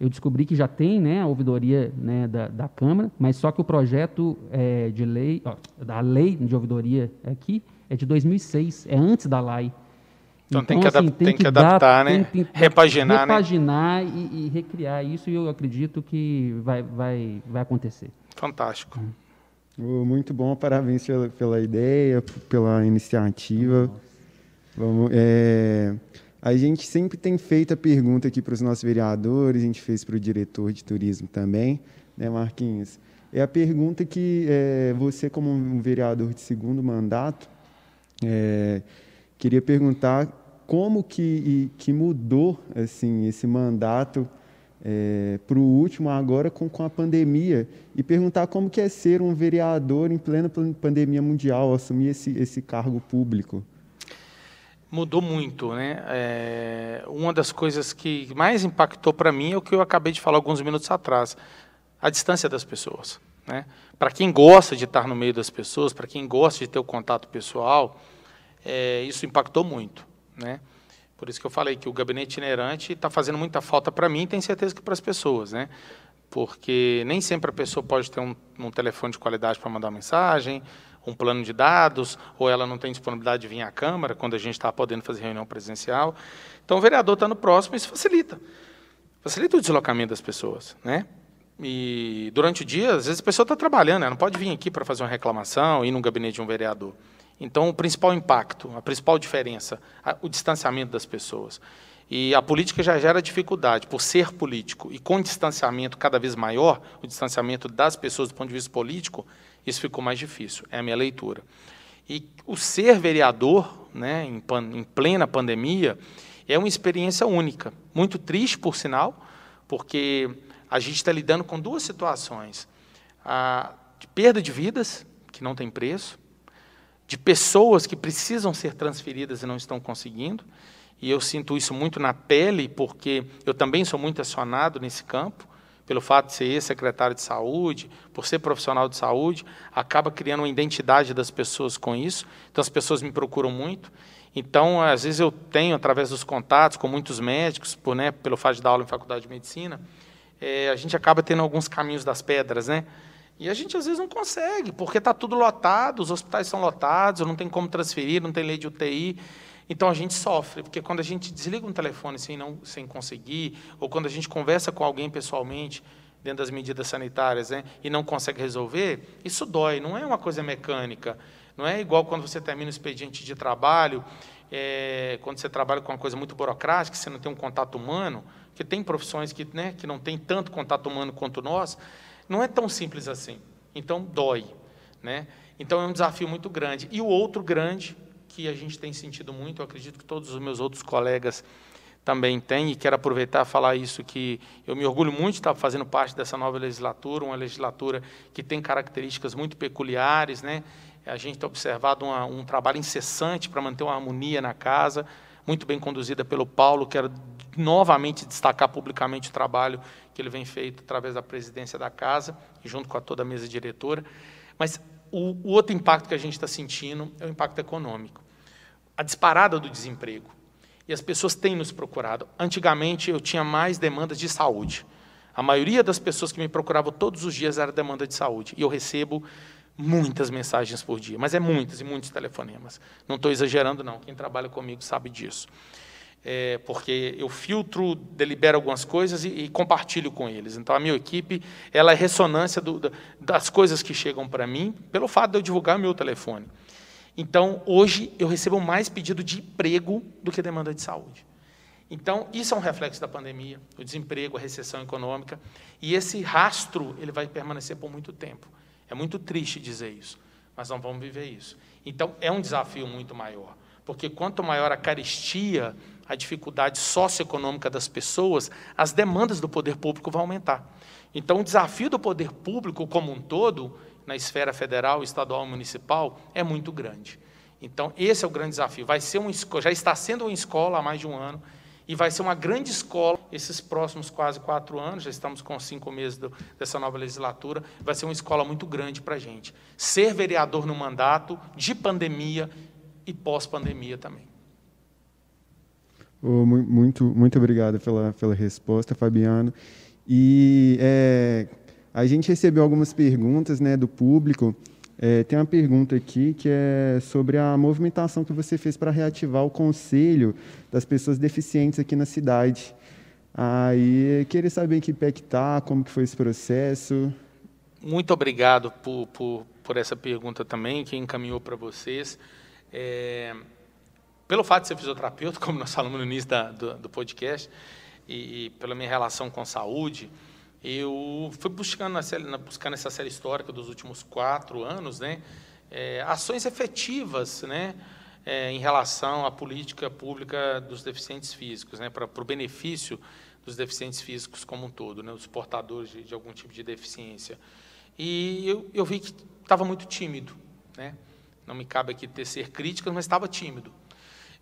A: eu descobri que já tem né, a ouvidoria né, da, da Câmara, mas só que o projeto é, de lei, ó, da lei de ouvidoria aqui é de 2006, é antes da lei.
C: Então, então tem, que, assim, tem, tem que, adaptar, dar, né? Tem, tem, repaginar,
A: repaginar né? e, e, recriar isso, e eu acredito que vai, vai, vai acontecer.
C: Fantástico.
B: Hum. Muito bom, parabéns pela, pela ideia, pela iniciativa. Vamos, é, a gente sempre tem feito a pergunta aqui para os nossos vereadores, a gente fez para o diretor de turismo também, né, Marquinhos? É a pergunta que é, você, como um vereador de segundo mandato, é, Queria perguntar como que, que mudou assim esse mandato é, para o último agora com, com a pandemia e perguntar como que é ser um vereador em plena pandemia mundial, assumir esse, esse cargo público.
C: Mudou muito, né? É, uma das coisas que mais impactou para mim é o que eu acabei de falar alguns minutos atrás, a distância das pessoas. Né? Para quem gosta de estar no meio das pessoas, para quem gosta de ter o contato pessoal, é, isso impactou muito. Né? Por isso que eu falei que o gabinete itinerante está fazendo muita falta para mim e tenho certeza que para as pessoas. Né? Porque nem sempre a pessoa pode ter um, um telefone de qualidade para mandar mensagem, um plano de dados, ou ela não tem disponibilidade de vir à Câmara, quando a gente está podendo fazer reunião presencial. Então, o vereador estando próximo, isso facilita. Facilita o deslocamento das pessoas. Né? E durante o dia, às vezes a pessoa está trabalhando, ela não pode vir aqui para fazer uma reclamação, ir no gabinete de um vereador. Então, o principal impacto, a principal diferença, o distanciamento das pessoas. E a política já gera dificuldade por ser político. E com distanciamento cada vez maior, o distanciamento das pessoas do ponto de vista político, isso ficou mais difícil. É a minha leitura. E o ser vereador, né, em, em plena pandemia, é uma experiência única. Muito triste, por sinal, porque a gente está lidando com duas situações: a de perda de vidas, que não tem preço, de pessoas que precisam ser transferidas e não estão conseguindo. E eu sinto isso muito na pele, porque eu também sou muito acionado nesse campo, pelo fato de ser ex-secretário de saúde, por ser profissional de saúde, acaba criando uma identidade das pessoas com isso. Então as pessoas me procuram muito. Então, às vezes eu tenho, através dos contatos com muitos médicos, por, né, pelo fato de dar aula em faculdade de medicina, é, a gente acaba tendo alguns caminhos das pedras, né? E a gente às vezes não consegue, porque está tudo lotado, os hospitais são lotados, não tem como transferir, não tem lei de UTI. Então a gente sofre, porque quando a gente desliga um telefone sem, não, sem conseguir, ou quando a gente conversa com alguém pessoalmente, dentro das medidas sanitárias, né, e não consegue resolver, isso dói, não é uma coisa mecânica. Não é igual quando você termina o expediente de trabalho, é, quando você trabalha com uma coisa muito burocrática, você não tem um contato humano, que tem profissões que, né, que não tem tanto contato humano quanto nós, não é tão simples assim. Então, dói. Né? Então, é um desafio muito grande. E o outro grande, que a gente tem sentido muito, eu acredito que todos os meus outros colegas também têm, e quero aproveitar e falar isso, que eu me orgulho muito de estar fazendo parte dessa nova legislatura, uma legislatura que tem características muito peculiares. Né? A gente tem observado uma, um trabalho incessante para manter uma harmonia na casa, muito bem conduzida pelo Paulo, quero novamente destacar publicamente o trabalho que ele vem feito através da presidência da casa, junto com a toda a mesa diretora. Mas o, o outro impacto que a gente está sentindo é o impacto econômico. A disparada do desemprego. E as pessoas têm nos procurado. Antigamente, eu tinha mais demandas de saúde. A maioria das pessoas que me procuravam todos os dias era demanda de saúde. E eu recebo muitas mensagens por dia, mas é muitas e muitos telefonemas. Não estou exagerando, não. Quem trabalha comigo sabe disso é, porque eu filtro, delibero algumas coisas e, e, compartilho com eles. Então, a minha equipe ela é ressonância do, das coisas que chegam para mim, pelo fato de eu divulgar meu telefone. Então, hoje, eu recebo mais pedido de emprego do que demanda de saúde. Então, isso é um reflexo da pandemia, o desemprego, a recessão econômica, e esse rastro ele vai permanecer por muito tempo. É muito triste dizer isso, mas não vamos viver isso. Então, é um desafio muito maior, porque quanto maior a caristia, a dificuldade socioeconômica das pessoas, as demandas do poder público vão aumentar. Então, o desafio do poder público como um todo, na esfera federal, estadual e municipal, é muito grande. Então, esse é o grande desafio. Vai ser um, já está sendo uma escola há mais de um ano, e vai ser uma grande escola esses próximos quase quatro anos, já estamos com cinco meses do, dessa nova legislatura, vai ser uma escola muito grande para a gente. Ser vereador no mandato, de pandemia e pós-pandemia também.
B: Oh, muito, muito obrigado pela, pela resposta, Fabiano. E é, a gente recebeu algumas perguntas né, do público. É, tem uma pergunta aqui que é sobre a movimentação que você fez para reativar o conselho das pessoas deficientes aqui na cidade. Aí, queria saber em que pé que está, como que foi esse processo.
C: Muito obrigado por, por, por essa pergunta também, que encaminhou para vocês. É, pelo fato de ser fisioterapeuta, como nós falamos no início da, do, do, podcast, e, e, pela minha relação com saúde, eu fui buscando, na, buscando essa série histórica dos últimos quatro anos, né, é, ações efetivas, né, é, em relação à política pública dos deficientes físicos, né, para o benefício dos deficientes físicos como um todo, né, os portadores de, de algum tipo de deficiência. E eu, eu vi que estava muito tímido, né? Não me cabe aqui tecer críticas, mas estava tímido.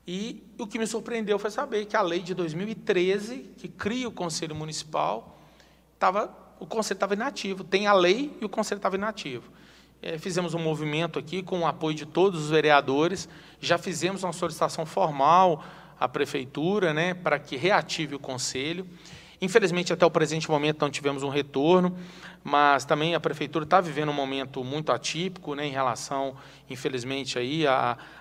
C: E o que me surpreendeu foi saber que a lei de 2013, que cria o Conselho Municipal, estava, o Conselho estava inativo. Tem a lei e o Conselho estava inativo. É, fizemos um movimento aqui com o apoio de todos os vereadores, já fizemos uma solicitação formal à Prefeitura né, para que reative o Conselho. Infelizmente, até o presente momento, não tivemos um retorno, mas também a Prefeitura está vivendo um momento muito atípico né, em relação, infelizmente, aí,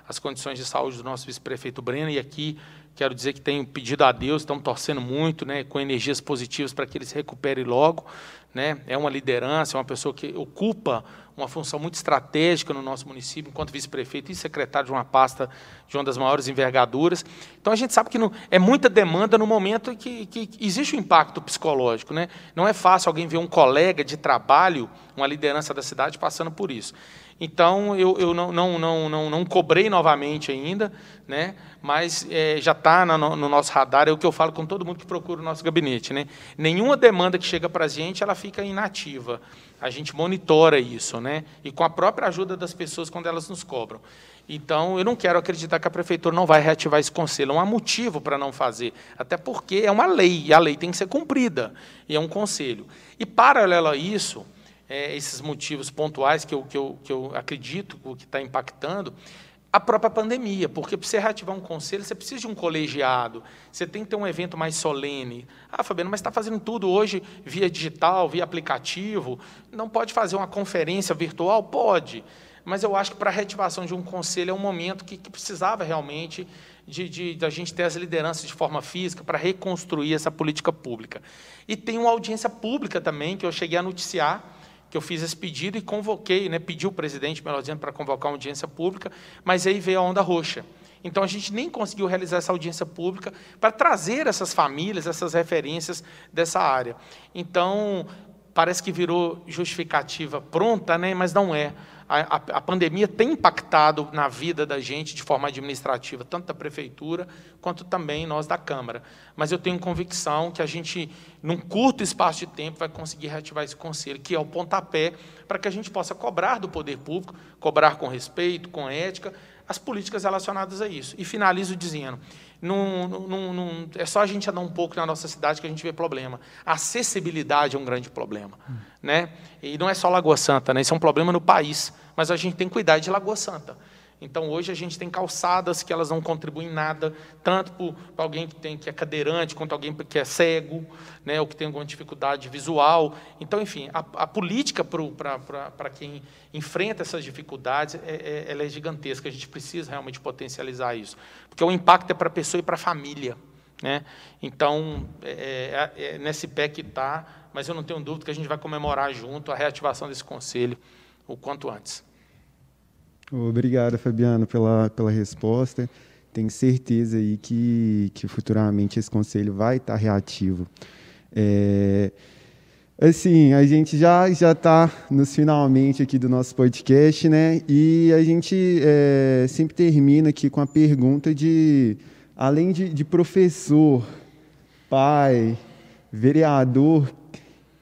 C: às condições de saúde do nosso vice-prefeito Breno, e aqui quero dizer que tenho pedido a Deus, estamos torcendo muito, né, com energias positivas para que ele se recupere logo. Né, é uma liderança, é uma pessoa que ocupa uma função muito estratégica no nosso município, enquanto vice-prefeito e secretário de uma pasta de uma das maiores envergaduras. Então, a gente sabe que não, é muita demanda no momento que, que existe um impacto psicológico. Né? Não é fácil alguém ver um colega de trabalho, uma liderança da cidade, passando por isso. Então, eu, eu não, não, não, não, não cobrei novamente ainda, né? mas é, já está no, no, nosso radar, é o que eu falo com todo mundo que procura o nosso gabinete. Né? Nenhuma demanda que chega para a gente, ela fica inativa. A gente monitora isso, né? e com a própria ajuda das pessoas quando elas nos cobram. Então, eu não quero acreditar que a prefeitura não vai reativar esse conselho. Não há motivo para não fazer, até porque é uma lei, e a lei tem que ser cumprida, e é um conselho. E, paralelo a isso, é, esses motivos pontuais que eu, que eu, que eu acredito que está impactando, a própria pandemia, porque para você reativar um conselho, você precisa de um colegiado, você tem que ter um evento mais solene. Ah, Fabiano, mas está fazendo tudo hoje via digital, via aplicativo, não pode fazer uma conferência virtual? Pode, mas eu acho que para a reativação de um conselho é um momento que, que precisava realmente de, de, de, a gente ter as lideranças de forma física para reconstruir essa política pública. E tem uma audiência pública também, que eu cheguei a noticiar, que eu fiz esse pedido e convoquei, né, pedi o presidente, melhor dizendo, para convocar uma audiência pública, mas aí veio a onda roxa. Então a gente nem conseguiu realizar essa audiência pública para trazer essas famílias, essas referências dessa área. Então, parece que virou justificativa pronta, né, mas não é a, a, a, pandemia tem impactado na vida da gente de forma administrativa, tanto da prefeitura quanto também nós da Câmara. Mas eu tenho convicção que a gente, num curto espaço de tempo, vai conseguir reativar esse conselho, que é o pontapé para que a gente possa cobrar do poder público, cobrar com respeito, com ética, as políticas relacionadas a isso. E finalizo dizendo: não, não, não, é só a gente andar um pouco na nossa cidade que a gente vê problema. A acessibilidade é um grande problema. Hum. Né? E não é só Lagoa Santa, né? isso é um problema no país, mas a gente tem que cuidar de Lagoa Santa. Então, hoje a gente tem calçadas que elas não contribuem nada, tanto para alguém que, tem, que é cadeirante, quanto alguém que é cego, né, ou que tem alguma dificuldade visual. Então, enfim, a, a política para quem enfrenta essas dificuldades é, é, ela é gigantesca. A gente precisa realmente potencializar isso. Porque o impacto é para a pessoa e para a família. Né? Então, é, é, é nesse pé que está, mas eu não tenho dúvida que a gente vai comemorar junto a reativação desse conselho o quanto antes.
B: Obrigado, Fabiano, pela, pela resposta. Tenho certeza aí que, que futuramente esse conselho vai estar reativo. É, assim, a gente já já está nos finalmente aqui do nosso podcast, né? E a gente é, sempre termina aqui com a pergunta de, além de, de professor, pai, vereador,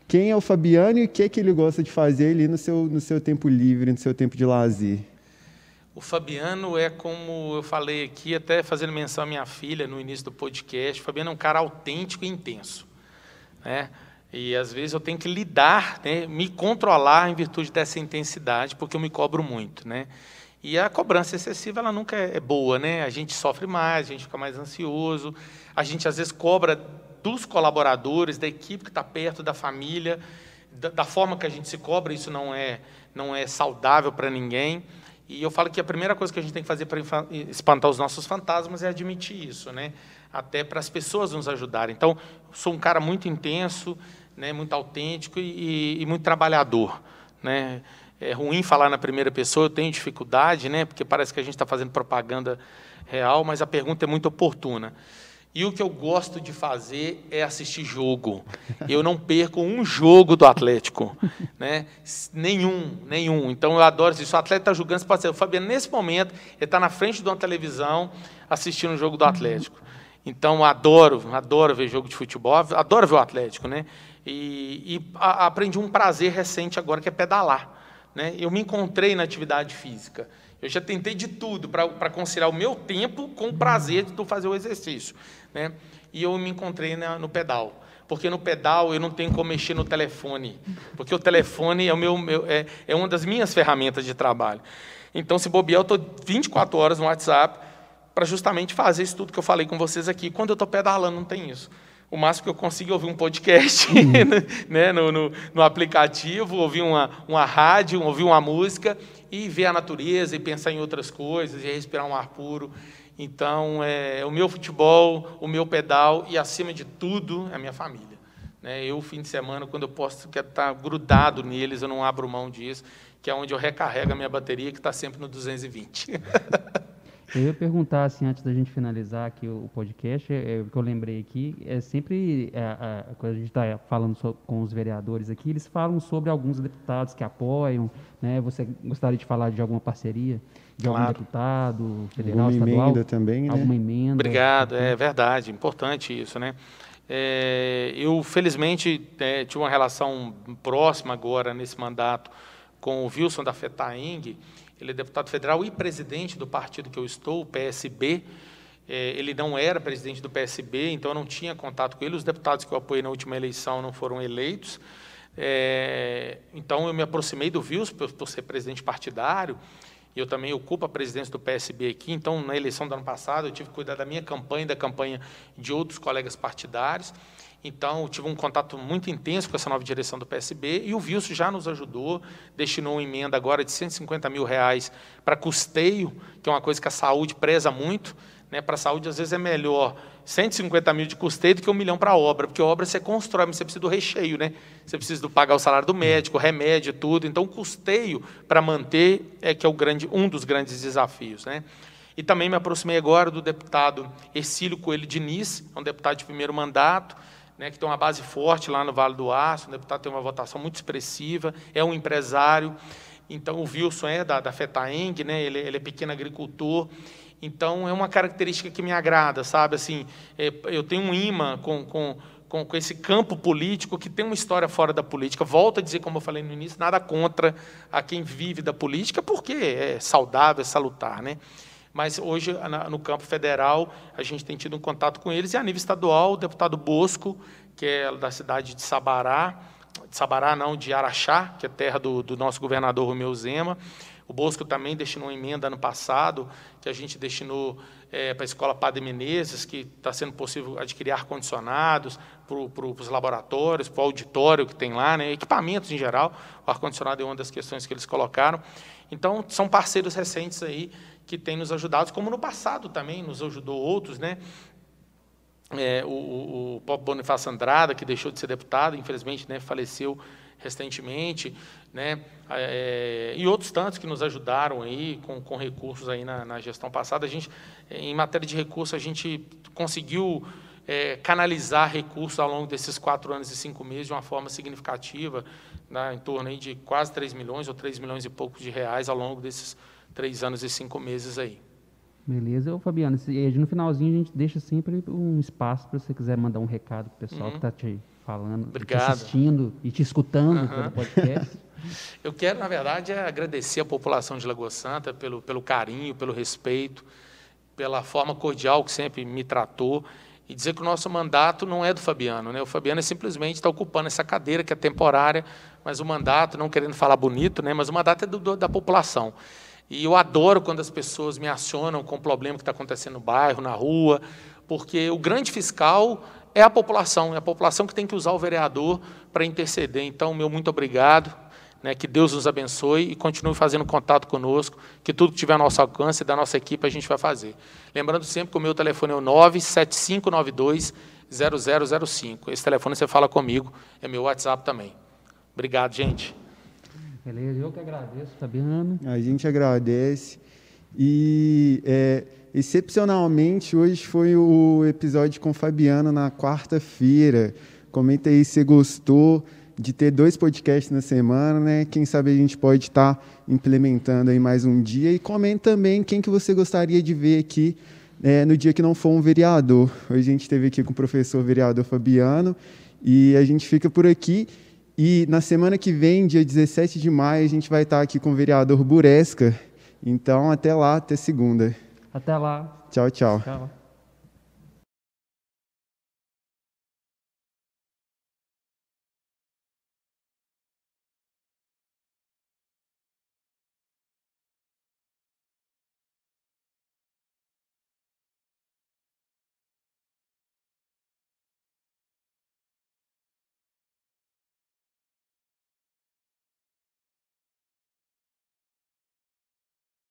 B: quem é o Fabiano e o que é que ele gosta de fazer ali no seu, no seu tempo livre, no seu tempo de lazer?
C: O Fabiano é como eu falei aqui, até fazendo menção à minha filha no início do podcast. O Fabiano é um cara autêntico e intenso. Né? E às vezes eu tenho que lidar, né, me controlar em virtude dessa intensidade, porque eu me cobro muito. Né? E a cobrança excessiva ela nunca é boa. Né? A gente sofre mais, a gente fica mais ansioso, a gente às vezes cobra dos colaboradores, da equipe que está perto, da família, da, da, forma que a gente se cobra, isso não é, não é saudável para ninguém. E eu falo que a primeira coisa que a gente tem que fazer para espantar os nossos fantasmas é admitir isso, né? até para as pessoas nos ajudarem. Então, sou um cara muito intenso, né? muito autêntico e, e muito trabalhador. Né? É ruim falar na primeira pessoa, eu tenho dificuldade, né? porque parece que a gente está fazendo propaganda real, mas a pergunta é muito oportuna. E o que eu gosto de fazer é assistir jogo. Eu não perco um jogo do Atlético. Né? Nenhum, nenhum. Então eu adoro isso. O atleta está jogando, você pode ser. O Fabiano, nesse momento, ele está na frente de uma televisão assistindo um jogo do Atlético. Então adoro, adoro ver jogo de futebol, adoro ver o Atlético. Né? E, e a, aprendi um prazer recente agora que é pedalar. Né? Eu me encontrei na atividade física. Eu já tentei de tudo para conciliar o meu tempo com o prazer de fazer o exercício. Né? E eu me encontrei na, no pedal. Porque no pedal eu não tenho como mexer no telefone. Porque o telefone é, o meu, meu é, é uma das minhas ferramentas de trabalho. Então, se bobear, eu estou 24 horas no WhatsApp para justamente fazer isso tudo que eu falei com vocês aqui. Quando eu estou pedalando, não tem isso. O máximo que eu consigo é ouvir um podcast uhum. né, no, no, no, aplicativo, ouvir uma, uma rádio, ouvir uma música e ver a natureza e pensar em outras coisas e respirar um ar puro. Então, é o meu futebol, o meu pedal e, acima de tudo, a minha família. Né? Eu, fim de semana, quando eu posso, quero estar grudado neles, eu não abro mão disso, que é onde eu recarrego a minha bateria, que está sempre no 220.
A: Eu ia perguntar, assim, antes da gente finalizar aqui o podcast, é, é, o que eu lembrei aqui, é sempre, é, é, quando a gente está falando so, com os vereadores aqui, eles falam sobre alguns deputados que apoiam, né? Você gostaria de falar de alguma parceria de claro. algum deputado federal, alguma estadual?
B: emenda também, né?
A: Alguma emenda?
C: Obrigado, é verdade, importante isso, né? É, eu, felizmente, é, tive uma relação próxima agora, nesse mandato, com o Wilson da FETAENG, ele é deputado federal e presidente do partido que eu estou, o PSB. É, ele não era presidente do PSB, então eu não tinha contato com ele. Os deputados que eu apoiei na última eleição não foram eleitos. É, então eu me aproximei do Vils por, por ser presidente partidário. E eu também ocupo a presidência do PSB aqui. Então, na eleição do ano passado, eu tive que cuidar da minha campanha e da campanha de outros colegas partidários. Então, tive um contato muito intenso com essa nova direção do PSB e o Wilson já nos ajudou, destinou uma emenda agora de 150 mil reais para custeio, que é uma coisa que a saúde preza muito. Né? Para a saúde, às vezes, é melhor 150 mil de custeio do que um milhão para a obra, porque a obra você constrói, mas você precisa do recheio, né? você precisa pagar o salário do médico, remédio, tudo. Então, o custeio para manter é que é o grande, um dos grandes desafios. Né? E também me aproximei agora do deputado Ercílio Coelho Diniz, é um deputado de primeiro mandato, né, que tem uma base forte lá no Vale do Aço, o deputado tem uma votação muito expressiva, é um empresário. Então, o Wilson é da, da FETAENG, né, ele, ele é pequeno agricultor. Então, é uma característica que me agrada, sabe? Assim, é, eu tenho um imã com, com, com, com, esse campo político que tem uma história fora da política. Volto a dizer, como eu falei no início, nada contra a quem vive da política, porque é saudável, é salutar, né? mas hoje, no campo federal, a gente tem tido um contato com eles, e a nível estadual, o deputado Bosco, que é da cidade de Sabará, de Sabará não, de Araxá, que é terra do, do nosso governador Romeu Zema, o Bosco também destinou uma emenda ano passado, que a gente destinou é, para a Escola Padre Menezes, que está sendo possível adquirir ar-condicionados para pro, os laboratórios, para o auditório que tem lá, né, equipamentos em geral. O ar-condicionado é uma das questões que eles colocaram. Então, são parceiros recentes aí que tem nos ajudado, como no passado também nos ajudou outros, né? É, o, o, o Bonifácio Andrada, que deixou de ser deputado, infelizmente né, faleceu recentemente, né, é, e outros tantos que nos ajudaram aí com, com recursos aí na, na, gestão passada. A gente, em matéria de recursos, a gente conseguiu é, canalizar recursos ao longo desses quatro anos e cinco meses de uma forma significativa, né, em torno aí de quase 3 milhões ou 3 milhões e poucos de reais ao longo desses três anos e cinco meses aí.
A: Beleza. Ô, Fabiano, no finalzinho a gente deixa sempre um espaço para você quiser mandar um recado para o pessoal uhum. que está te falando, te assistindo e te escutando uhum. pelo podcast.
C: Eu quero, na verdade, é agradecer a população de Lagoa Santa pelo, pelo carinho, pelo respeito, pela forma cordial que sempre me tratou e dizer que o nosso mandato não é do Fabiano. Né? O Fabiano é simplesmente está ocupando essa cadeira que é temporária, mas o mandato, não querendo falar bonito, né? mas o mandato é do, do, da população. E eu adoro quando as pessoas me acionam com o problema que está acontecendo no bairro, na rua, porque o grande fiscal é a população, é a população que tem que usar o vereador para interceder. Então, meu muito obrigado. Né, que Deus nos abençoe e continue fazendo contato conosco, que tudo que tiver ao nosso alcance da nossa equipe a gente vai fazer. Lembrando sempre que o meu telefone é o 97592 0005. Esse telefone você fala comigo, é meu WhatsApp também. Obrigado, gente.
A: Beleza, eu que agradeço, Fabiano.
B: A gente agradece. E é, excepcionalmente hoje foi o episódio com o Fabiano na quarta-feira. Comenta aí se você gostou de ter dois podcasts na semana, né? Quem sabe a gente pode estar tá implementando aí mais um dia. E comenta também quem que você gostaria de ver aqui é, no dia que não for um vereador. Hoje a gente esteve aqui com o professor vereador Fabiano e a gente fica por aqui. E na semana que vem, dia 17 de maio, a gente vai estar aqui com o vereador Buresca. Então, até lá, até segunda.
A: Até lá.
B: Tchau, tchau.
A: Tchau.